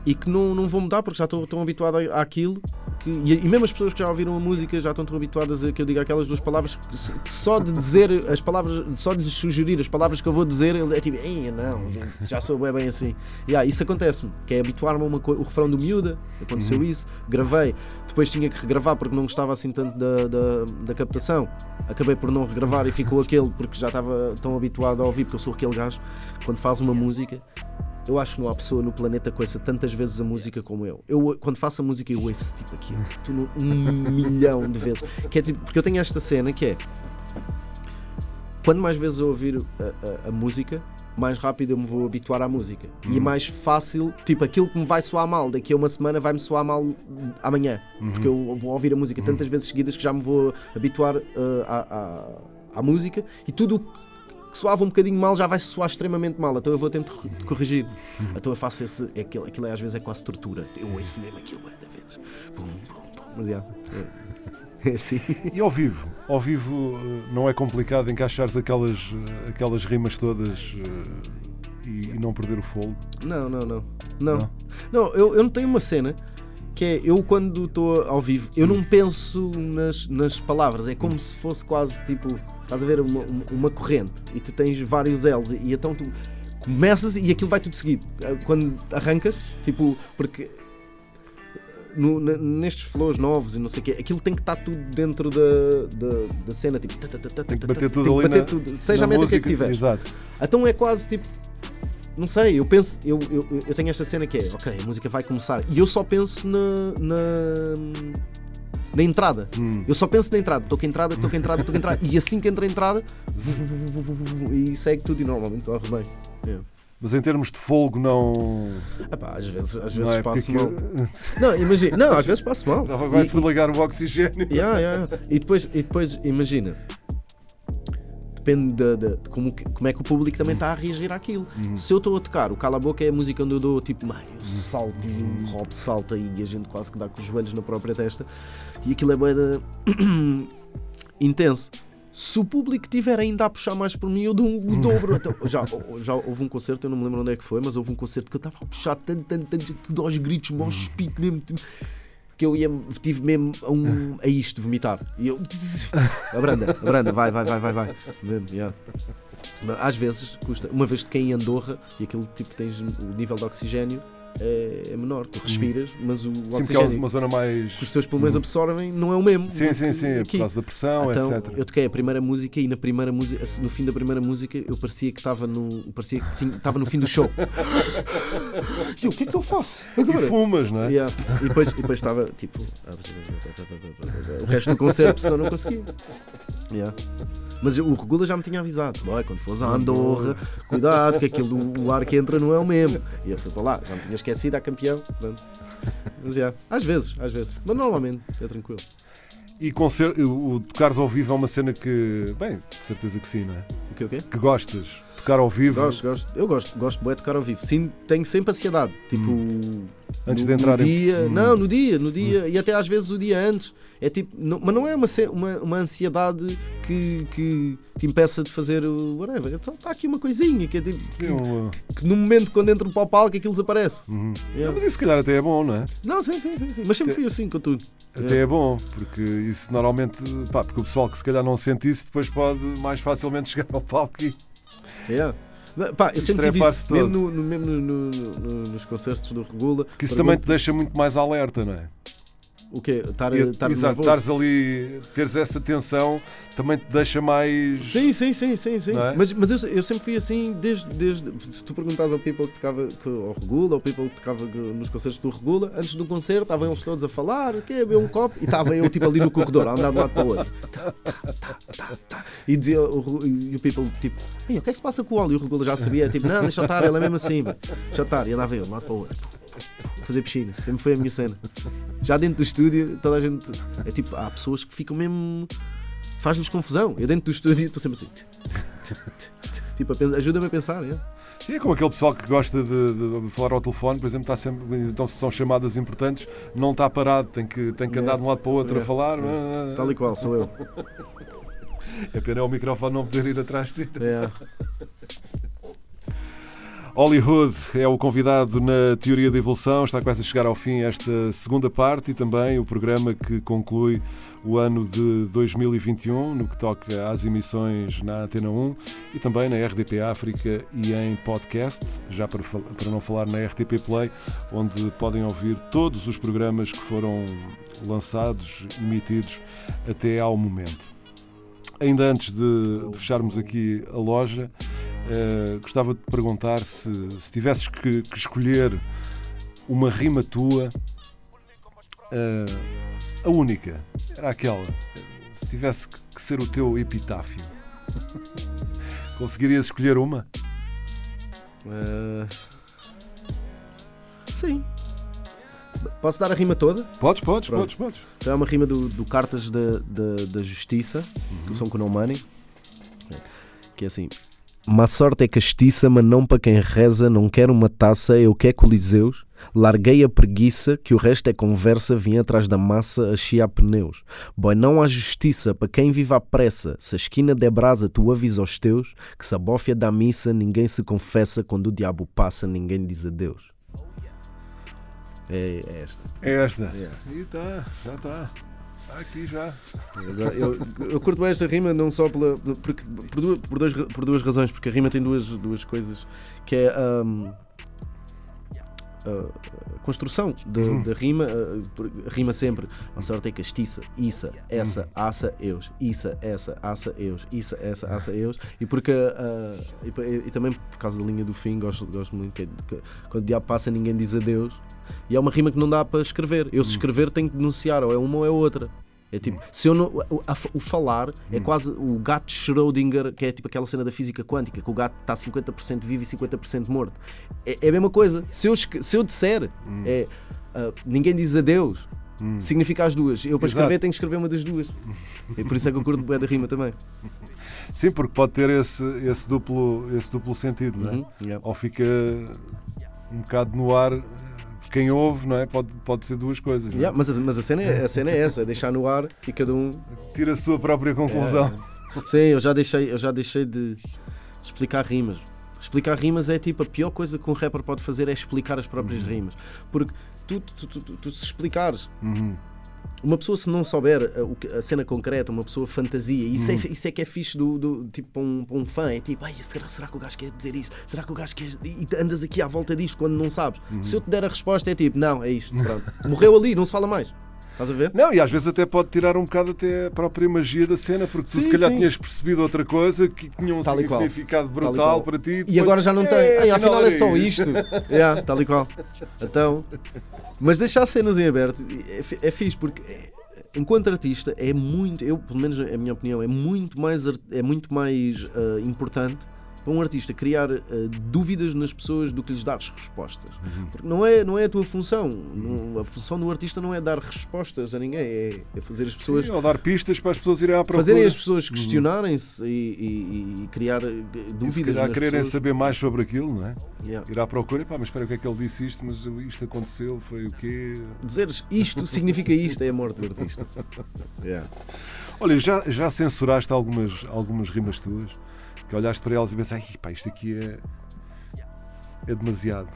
[SPEAKER 3] e que não, não vou mudar porque já estou tão habituado àquilo que, e, e mesmo as pessoas que já ouviram a música já estão tão habituadas a que eu diga aquelas duas palavras que, só de dizer as palavras, só de lhes sugerir as palavras que eu vou dizer, ele é tipo, Ei, não, já sou bem, bem assim. E ah, isso acontece-me, que é habituar-me a uma coisa. O refrão do miúda, aconteceu isso, gravei, depois tinha que regravar porque não gostava assim tanto da, da, da captação. Acabei por não regravar e ficou aquele porque já estava tão habituado a ouvir, porque eu sou aquele gajo, quando faz uma música, eu acho que não há pessoa no planeta que ouça tantas vezes a música como eu. Eu quando faço a música, eu ouço tipo aquilo, um milhão de vezes. Que é tipo, porque eu tenho esta cena que é quando mais vezes eu ouvir a, a- a música, mais rápido eu me vou habituar à música. E é mais fácil, tipo, aquilo que me vai soar mal daqui a uma semana vai-me soar mal amanhã. Porque eu vou ouvir a música tantas vezes seguidas que já me vou habituar uh, à, à- à música e tudo o que soava um bocadinho mal já vai soar extremamente mal. Então eu vou tentar corri- corrigir. Então eu faço esse. é Aquilo, aquilo é, às vezes é quase tortura. Eu ouço mesmo aquilo bué de vezes. Pum, pum, pum. Mas yeah, é, é assim.
[SPEAKER 2] E ao vivo? Ao vivo eh, não é complicado encaixares aquelas, eh, aquelas rimas todas eh, e, e não perder o fogo?
[SPEAKER 3] Não, não, não. Não,
[SPEAKER 2] Não?
[SPEAKER 3] não eu, eu não tenho uma cena que é eu quando estou ao vivo, eu não penso nas, nas palavras, é como se fosse quase tipo, estás a ver uma, uma- corrente e tu tens vários L's e, e então tu começas e aquilo vai tudo seguido. Quando arrancas, tipo, porque no- na- nestes flows novos e não sei o quê, aquilo tem que estar tudo dentro da, da, da cena, tipo,
[SPEAKER 2] Tem que bater tudo
[SPEAKER 3] tem que
[SPEAKER 2] ali
[SPEAKER 3] bater
[SPEAKER 2] na,
[SPEAKER 3] tudo, seja
[SPEAKER 2] na
[SPEAKER 3] a métrica que tiveres.
[SPEAKER 2] Exato.
[SPEAKER 3] Então é quase tipo. Não sei, eu penso. Eu, eu, eu tenho esta cena que é, ok, a música vai começar. E eu só penso na. na, na entrada.
[SPEAKER 2] Hum.
[SPEAKER 3] Eu só penso na entrada. Estou com a entrada, estou com a entrada, estou com a entrada. E assim que entra a entrada. E segue tudo e normalmente corre bem. É.
[SPEAKER 2] Mas em termos de fogo, não.
[SPEAKER 3] Epá, às vezes, às
[SPEAKER 2] não
[SPEAKER 3] vezes
[SPEAKER 2] é porque
[SPEAKER 3] passo mal.
[SPEAKER 2] aquilo-
[SPEAKER 3] Não, imagina. Não, às vezes passo mal.
[SPEAKER 2] Estava
[SPEAKER 3] E-
[SPEAKER 2] quase a ligar o oxigênio.
[SPEAKER 3] Yeah, yeah, yeah. E, depois, e depois, imagina, depende de, de- de como, como é que o público também está a reagir àquilo. Se eu estou a tocar, o Cala a Boca é a música onde eu dou tipo, "Mãe, eu salto e o Rob salta e a gente quase que dá com os joelhos na própria testa e aquilo é bem intenso. Se o público estiver ainda a puxar mais por mim, eu dou o dobro. Então, já, já houve um concerto, eu não me lembro onde é que foi, mas houve um concerto que eu estava a puxar tanto, tanto, tanto, tudo aos gritos, mó espírito mesmo. tipo, que eu ia, tive mesmo a, um, a isto vomitar. E eu. Abranda, abranda, vai, vai, vai, vai, vai. Mesmo, yeah. Às vezes custa. Uma vez que em Andorra e aquele tipo tens o nível de oxigênio é, é menor. Tu respiras, mas o
[SPEAKER 2] Sim, é
[SPEAKER 3] oxigênio
[SPEAKER 2] uma zona mais.
[SPEAKER 3] que os teus pulmões absorvem não é o mesmo.
[SPEAKER 2] Sim, sim, sim, por
[SPEAKER 3] aqui.
[SPEAKER 2] causa da pressão,
[SPEAKER 3] Então,
[SPEAKER 2] etc.
[SPEAKER 3] eu toquei a primeira música e na primeira música, no fim da primeira música, eu parecia que estava no, parecia que estava no fim do show. E eu, o que é que eu faço
[SPEAKER 2] E
[SPEAKER 3] agora?
[SPEAKER 2] fumas, não é?
[SPEAKER 3] Yeah. E depois, e depois estava tipo. O resto do concerto só não conseguia. Yeah. Mas o Regula já me tinha avisado: "Boy, quando fores a Andorra, cuidado, que aquilo, o ar que entra não é o mesmo. E eu fui para lá, já me tinha esquecido, a campeão. Pronto. Mas yeah, às vezes, às vezes. Mas normalmente é tranquilo.
[SPEAKER 2] E concer... o tocares ao vivo é uma cena que. Bem, de certeza que sim, não é?
[SPEAKER 3] O que o quê?
[SPEAKER 2] Que gostas. Tocar ao vivo.
[SPEAKER 3] Gosto, gosto. Eu gosto, gosto bué de tocar ao vivo. Sim, tenho sempre ansiedade. Tipo.
[SPEAKER 2] Antes
[SPEAKER 3] no,
[SPEAKER 2] de entrar
[SPEAKER 3] no
[SPEAKER 2] em-
[SPEAKER 3] dia,
[SPEAKER 2] Hum.
[SPEAKER 3] Não, no dia, no dia. E até às vezes o dia antes. É tipo. não- mas não é uma, uma, uma ansiedade que, que te impeça de fazer o whatever. Então está aqui uma coisinha que é tipo. Que,
[SPEAKER 2] um,
[SPEAKER 3] que no momento quando entro para o palco aquilo desaparece.
[SPEAKER 2] uhum.
[SPEAKER 3] Yeah.
[SPEAKER 2] Mas isso, se calhar, até é bom, não é?
[SPEAKER 3] Não, sim, sim, sim, sim. Mas sempre fui assim com tudo.
[SPEAKER 2] Até é bom, porque isso normalmente. Pá, porque o pessoal que se calhar não sente isso depois pode mais facilmente chegar ao palco e.
[SPEAKER 3] Yeah. Mas, Pá, eu sempre tive isso, mesmo, no, no- mesmo no- no- no- nos concertos do Regula.
[SPEAKER 2] Que isso também te deixa muito mais alerta, não é?
[SPEAKER 3] O quê? Estar, estar
[SPEAKER 2] Exato, estares ali, teres essa tensão também te deixa mais.
[SPEAKER 3] Sim, sim, sim, sim, sim.
[SPEAKER 2] É?
[SPEAKER 3] Mas, mas eu, eu sempre fui assim desde, desde. Se tu perguntas ao people que tocava que- ao Regula, ao people que tocava que- nos concertos do Regula, antes do concerto estavam eles todos a falar, quer beber um copo, e estava eu tipo ali no corredor, a andar de um lado para o outro. Tá, tá, tá. E dizia o, e o people tipo, "Ei, o que é que se passa com o óleo? E o Regula já sabia, tipo, não, deixa estar, ele é mesmo assim, deixa estar. E andava eu de um lado para o outro. Fazer piscinas, sempre foi a minha cena. Já dentro do estúdio, toda a gente. É tipo, há pessoas que ficam mesmo. Faz-lhes confusão. Eu dentro do estúdio estou sempre assim. Tipo, ajuda-me a pensar. É?
[SPEAKER 2] Sim, é como aquele pessoal que gosta de, de falar ao telefone, por exemplo, está sempre. Então, se são chamadas importantes, não está parado, tem que, tem que andar de um lado para o outro a
[SPEAKER 3] É.
[SPEAKER 2] falar.
[SPEAKER 3] Tal e qual, sou eu.
[SPEAKER 2] É pena é o microfone não poder ir atrás de ti.
[SPEAKER 3] É.
[SPEAKER 2] Hollywood é o convidado na Teoria da Evolução, está quase a chegar ao fim esta segunda parte e também o programa que conclui o ano de 2021 no que toca às emissões na Antena 1 e também na RDP África e em podcast, já para, para não falar na RTP Play, onde podem ouvir todos os programas que foram lançados, emitidos até ao momento. Ainda antes de, de fecharmos aqui a loja, eh, gostava de perguntar se, se tivesses que, que escolher uma rima tua, eh, a única, era aquela, se tivesse que ser o teu epitáfio, conseguirias escolher uma?
[SPEAKER 3] Eh, Sim. Posso dar a rima toda?
[SPEAKER 2] Podes, podes,
[SPEAKER 3] Pronto.
[SPEAKER 2] podes, podes.
[SPEAKER 3] Então é uma rima do, do Cartas da, da, da Justiça, do São Conon Money, que é assim: Má sorte é castiça, mas não para quem reza. Não quero uma taça, eu quero coliseus. Larguei a preguiça, que o resto é conversa. Vim atrás da massa a chiar pneus. Boy, não há justiça para quem vive à pressa. Se a esquina der brasa, tu avisa aos teus que se a bófia da missa, ninguém se confessa. Quando o diabo passa, ninguém diz adeus. É, é esta.
[SPEAKER 2] É esta.
[SPEAKER 3] Yeah.
[SPEAKER 2] E tá, já está. Aqui já.
[SPEAKER 3] Eu, eu curto bem esta rima não só pela, porque, por, duas, por, dois- por duas razões, porque a rima tem duas, duas coisas, que é hum, a, a construção da, da rima, uh, por- rima sempre, a sorte é castiça,issa, essa, aça, eus,issa, essa, aça, eus,issa, essa, aça, eus, e porque uh, e, e também por causa da linha do fim, gosto, gosto muito, que, é- que quando o diabo passa ninguém diz adeus, e é uma rima que não dá para escrever. Eu se escrever tenho que denunciar, ou é uma ou é outra. É tipo, se eu não, o, a- o falar é quase o gato Schrödinger, que é tipo aquela cena da física quântica, que o gato está 50% vivo e 50% morto. É, é a mesma coisa. Se eu, se eu disser, é, ah, ninguém diz adeus, significa as duas. Eu para
[SPEAKER 2] Exato.
[SPEAKER 3] escrever tenho que escrever uma das duas. E por isso é que eu curto bem da rima também.
[SPEAKER 2] Sim, porque pode ter esse, esse, duplo, esse duplo sentido, não é?
[SPEAKER 3] Uhum, yeah.
[SPEAKER 2] Ou fica um bocado no ar, quem ouve, não é? Pode, pode ser duas coisas. é?
[SPEAKER 3] Yeah, mas a, mas a, cena é, a cena é essa, é deixar no ar e cada um
[SPEAKER 2] Tira a sua própria conclusão.
[SPEAKER 3] Sim, eu já deixei, eu já deixei de explicar rimas. Explicar rimas é tipo a pior coisa que um rapper pode fazer é explicar as próprias rimas. Porque tu, tu, tu, tu- tu se explicares,
[SPEAKER 2] Uhum.
[SPEAKER 3] Uma pessoa se não souber a, que- a cena concreta, uma pessoa fantasia, isso, é, isso é que é fixe do, do- tipo para um, para um fã, é tipo, ai, será, será que o gajo quer dizer isso? Será que o gajo quer. E andas aqui à volta disto quando não sabes. Se eu te der a resposta, é tipo, não, é isto, pronto. Morreu ali, não se fala mais. Estás a ver?
[SPEAKER 2] Não, e às vezes até pode tirar um bocado até a própria magia da cena, porque tu
[SPEAKER 3] Sim,
[SPEAKER 2] se calhar
[SPEAKER 3] sim.
[SPEAKER 2] tinhas percebido outra coisa que tinha um
[SPEAKER 3] Tal e qual.
[SPEAKER 2] significado
[SPEAKER 3] Tal e
[SPEAKER 2] brutal para ti.
[SPEAKER 3] E
[SPEAKER 2] depois,
[SPEAKER 3] agora já não tem.
[SPEAKER 2] "É,
[SPEAKER 3] Ei, afinal é
[SPEAKER 2] era
[SPEAKER 3] só isto. yeah, tal e qual. Então, mas deixar cenas em aberto é, é fixe porque é- enquanto artista é muito, eu pelo menos a minha opinião, é muito mais, é muito mais ah, importante para um artista criar ah, dúvidas nas pessoas do que lhes dar respostas. Porque não é, não é a tua função. Não- a função do artista não é dar respostas a ninguém, é, é fazer as pessoas
[SPEAKER 2] Sim, ou dar pistas para as pessoas irem à procura.
[SPEAKER 3] fazerem as pessoas questionarem-se e, e- e criar eh,
[SPEAKER 2] E
[SPEAKER 3] dúvidas
[SPEAKER 2] se calhar quererem
[SPEAKER 3] pessoas.
[SPEAKER 2] saber mais sobre aquilo, não é?
[SPEAKER 3] Yeah.
[SPEAKER 2] Ir à procura, pá, mas espera, o que é que ele disse isto, mas isto aconteceu, foi o quê?
[SPEAKER 3] Dizeres isto significa isto, é a morte do artista. Yeah.
[SPEAKER 2] Olha, já, já censuraste algumas, algumas rimas tuas? Que olhaste para elas e pensaste, "Ai, pá, isto aqui é. é demasiado.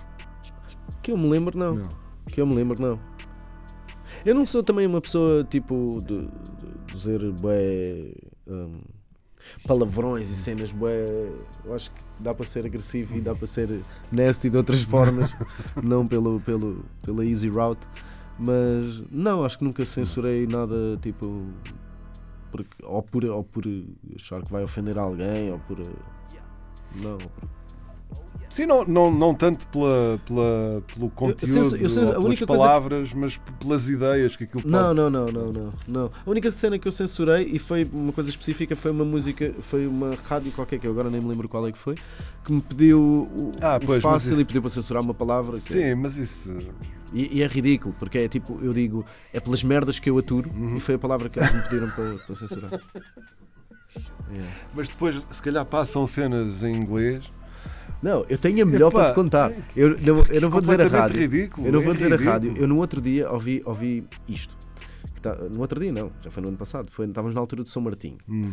[SPEAKER 3] Que eu me lembro, não.
[SPEAKER 2] Não.
[SPEAKER 3] Que eu me lembro, não. Eu não sou também uma pessoa tipo de, de dizer bué, hum, palavrões e cenas bué. Eu acho que dá para ser agressivo e dá para ser nasty de outras formas, não pelo, pelo, pela easy route. Mas não, acho que nunca censurei nada tipo. Porque, ou, por, ou por achar que vai ofender alguém, ou por. Não, por
[SPEAKER 2] Sim, não, não, não tanto pela, pela, pelo conteúdo,
[SPEAKER 3] eu
[SPEAKER 2] ou
[SPEAKER 3] a
[SPEAKER 2] pelas palavras, mas p- pelas ideias que aquilo pode...
[SPEAKER 3] Não, não, não, não, não, não. A única cena que eu censurei e foi uma coisa específica foi uma música, foi uma rádio qualquer que eu agora nem me lembro qual é que foi, que me pediu o,
[SPEAKER 2] Ah,
[SPEAKER 3] o
[SPEAKER 2] pois, mas
[SPEAKER 3] fácil
[SPEAKER 2] isso-
[SPEAKER 3] e pediu para censurar uma palavra. que
[SPEAKER 2] Sim,
[SPEAKER 3] é-
[SPEAKER 2] mas isso...
[SPEAKER 3] e, e é ridículo, porque é tipo, eu digo, é pelas merdas que eu aturo
[SPEAKER 2] Uhum.
[SPEAKER 3] e foi a palavra que eles me pediram para, para censurar. Yeah.
[SPEAKER 2] Mas depois, se calhar, passam cenas em inglês.
[SPEAKER 3] Não, eu tenho a melhor
[SPEAKER 2] Epá,
[SPEAKER 3] para te contar. Eu, não- eu não vou dizer a rádio.
[SPEAKER 2] ridículo,
[SPEAKER 3] eu não
[SPEAKER 2] é
[SPEAKER 3] vou dizer a
[SPEAKER 2] ridículo.
[SPEAKER 3] rádio. Eu no outro dia ouvi, ouvi isto. Tá- no outro dia não, já foi no ano passado. Foi, estávamos na altura de São Martinho.
[SPEAKER 2] Hum.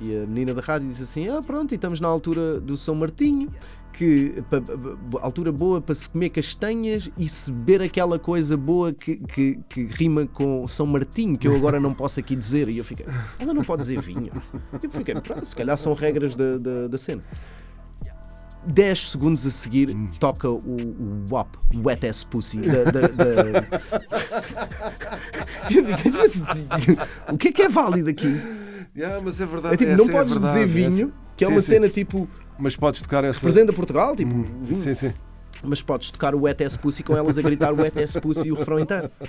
[SPEAKER 3] E a menina da rádio disse assim: Ah, pronto, e estamos na altura do São Martinho, que pa- pa- altura boa para se comer castanhas e se beber aquela coisa boa que, que, que rima com São Martinho, que eu agora não posso aqui dizer. E eu fiquei: Ela não pode dizer vinho. E eu fiquei: Pronto, se calhar são regras da, da, da cena. 10 segundos a seguir toca o, o WAP, Wet Ass Pussy. Da, da- da- Eu fiquei, "Mas, o que é que é válido aqui?
[SPEAKER 2] Yeah, mas é verdade.
[SPEAKER 3] É tipo, não
[SPEAKER 2] é
[SPEAKER 3] podes
[SPEAKER 2] verdade,
[SPEAKER 3] dizer vinho,
[SPEAKER 2] essa-
[SPEAKER 3] que é
[SPEAKER 2] Sim,
[SPEAKER 3] uma
[SPEAKER 2] sim.
[SPEAKER 3] cena tipo
[SPEAKER 2] Mas podes tocar essa.
[SPEAKER 3] representa Portugal, tipo
[SPEAKER 2] Hum,
[SPEAKER 3] vinho.
[SPEAKER 2] Sim, sim.
[SPEAKER 3] Mas podes tocar o Wet Ass Pussy com elas a gritar Wet Ass Pussy e o refrão inteiro.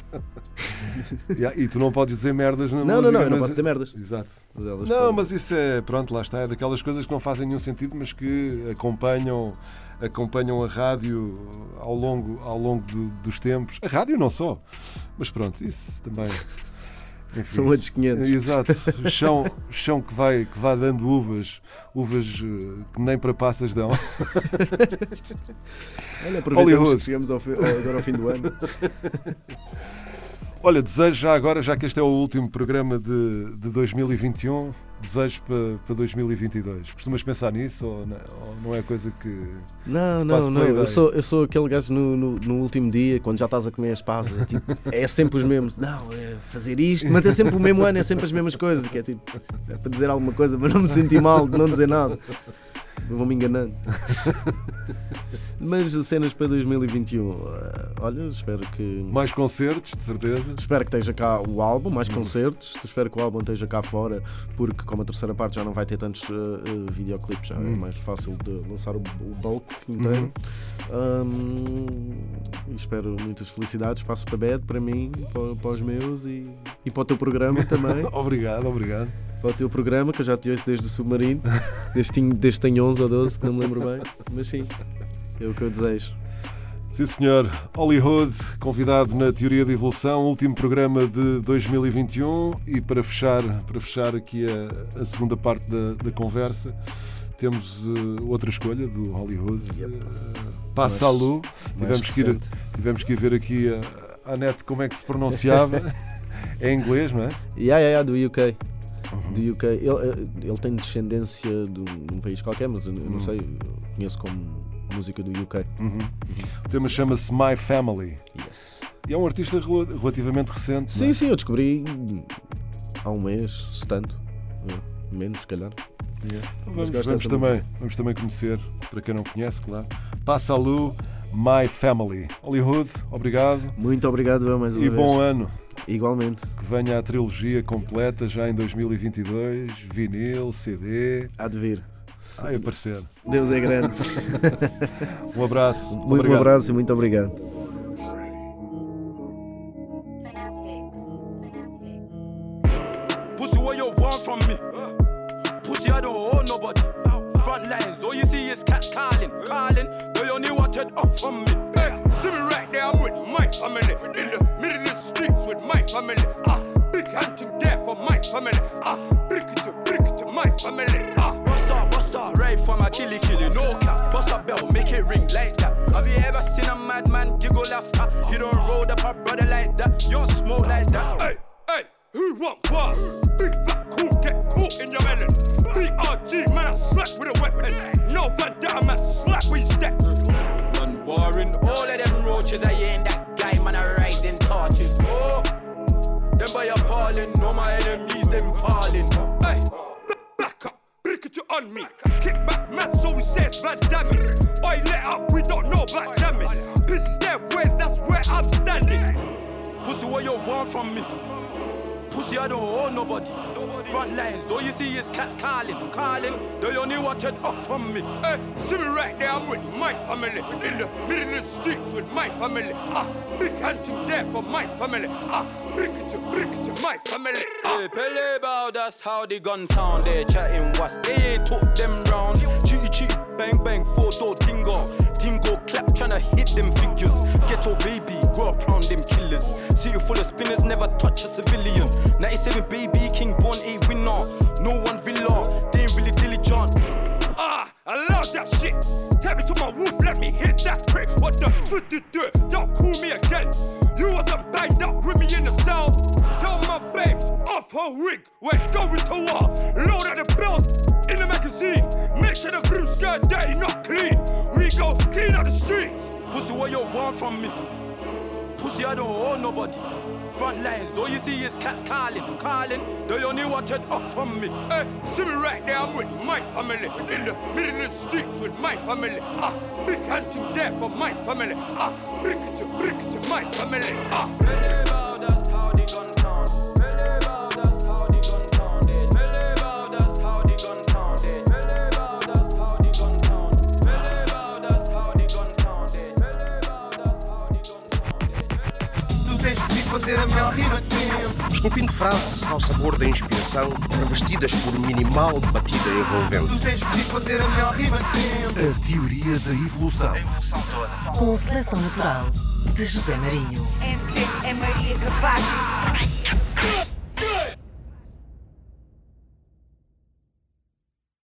[SPEAKER 2] Yeah, e tu não podes dizer merdas na
[SPEAKER 3] Não, não,
[SPEAKER 2] música.
[SPEAKER 3] não, eu não
[SPEAKER 2] mas-
[SPEAKER 3] posso dizer merdas.
[SPEAKER 2] Exato.
[SPEAKER 3] Mas
[SPEAKER 2] Não,
[SPEAKER 3] podem.
[SPEAKER 2] mas isso é, pronto, lá está, é daquelas coisas que não fazem nenhum sentido, mas que acompanham, acompanham a rádio ao longo, ao longo do- dos tempos. A rádio não só, mas pronto, isso também. Enfim.
[SPEAKER 3] São outros 500.
[SPEAKER 2] Exato, chão, chão que, vai, que vai dando uvas, uvas eh, que nem para passas dão.
[SPEAKER 3] Olha, aproveitamos
[SPEAKER 2] Hollywood.
[SPEAKER 3] que chegamos ao- agora ao fim do ano.
[SPEAKER 2] Olha, desejo já agora, já que este é o último programa de, de 2021, desejo para, para 2022. Costumas pensar nisso ou não, ou não é coisa que.
[SPEAKER 3] Não, não, não. Eu sou, eu sou aquele gajo no, no, no último dia, quando já estás a comer as pasas. É, tipo, é sempre os mesmos. Não, é fazer isto, mas é sempre o mesmo ano, é sempre as mesmas coisas. Que é tipo, é para dizer alguma coisa, mas não me sentir mal de não dizer nada. Eu Vou-me enganando. Mas cenas para 2021. Olha, espero que.
[SPEAKER 2] Mais concertos, de certeza.
[SPEAKER 3] Espero que esteja cá o álbum, mais concertos. Espero que o álbum esteja cá fora, porque como a terceira parte já não vai ter tantos eh, eh, videoclipes, já é mais fácil de lançar o, o bulk inteiro. Um, e espero muitas felicidades. Passo para Bed, para mim, para, para os meus e, e para o teu programa também.
[SPEAKER 2] Obrigado, obrigado.
[SPEAKER 3] para o teu programa, que eu já te ouço desde o Submarino, desde, desde que tenho 11 ou 12, que não me lembro bem. Mas sim, é o que eu desejo.
[SPEAKER 2] Sim, senhor. Hollywood, convidado na Teoria da Evolução, último programa de 2021. E para fechar, para fechar aqui a, a segunda parte da, da conversa, temos eh, outra escolha do Hollywood. eh, Passa a Lu. Tivemos que, ir, tivemos que ir ver aqui a, a net como é que se pronunciava. é em inglês, não é?
[SPEAKER 3] Yeah, yeah, yeah, do UK. Do UK. Ele, ele tem descendência de um, de um país qualquer, mas eu, eu não sei, eu conheço como música do UK.
[SPEAKER 2] O tema chama-se My Family.
[SPEAKER 3] Yes.
[SPEAKER 2] E é um artista rela- relativamente recente.
[SPEAKER 3] Sim,
[SPEAKER 2] é?
[SPEAKER 3] sim, eu descobri há um mês, se tanto. É, Menos, se calhar.
[SPEAKER 2] Então
[SPEAKER 3] Mas
[SPEAKER 2] Vamos, vamos também,
[SPEAKER 3] música.
[SPEAKER 2] vamos também conhecer, para quem não conhece, claro. Passa a Lu, My Family. Hollywood, obrigado.
[SPEAKER 3] Muito obrigado, eu, mais uma
[SPEAKER 2] E
[SPEAKER 3] vez.
[SPEAKER 2] bom ano.
[SPEAKER 3] Igualmente.
[SPEAKER 2] Que venha a trilogia completa já em 2022. Vinil, CD.
[SPEAKER 3] Há de vir.
[SPEAKER 2] Ai, aparecer.
[SPEAKER 3] Deus é grande.
[SPEAKER 2] Um abraço.
[SPEAKER 3] Muito um
[SPEAKER 2] Obrigado.
[SPEAKER 3] abraço e muito obrigado.
[SPEAKER 8] Gun sound. They chatting what's they ain't took them round. Cheaty cheat, bang bang, four door tingo. Tingo clap, tryna hit them figures. Ghetto baby, grow up round them killers. City full of spinners, never touch a civilian. 97 baby, from me? Pussy, I don't owe nobody. Front lines, all you see is cats calling, calling. They only wanted up from me. Hey, see me right there, I'm with my family. In the middle of the streets with my family. Ah, big hunting there for my family. Ah, brick to brick to my family. Ah. That's how the gun
[SPEAKER 9] Esculpindo frases ao sabor da inspiração, revestidas por minimal batida envolvente.
[SPEAKER 4] Tu tens de vir fazer a melhor rima de sempre.
[SPEAKER 2] A teoria da evolução.
[SPEAKER 10] Com seleção natural de José Marinho.
[SPEAKER 11] MC é Maria Capaz.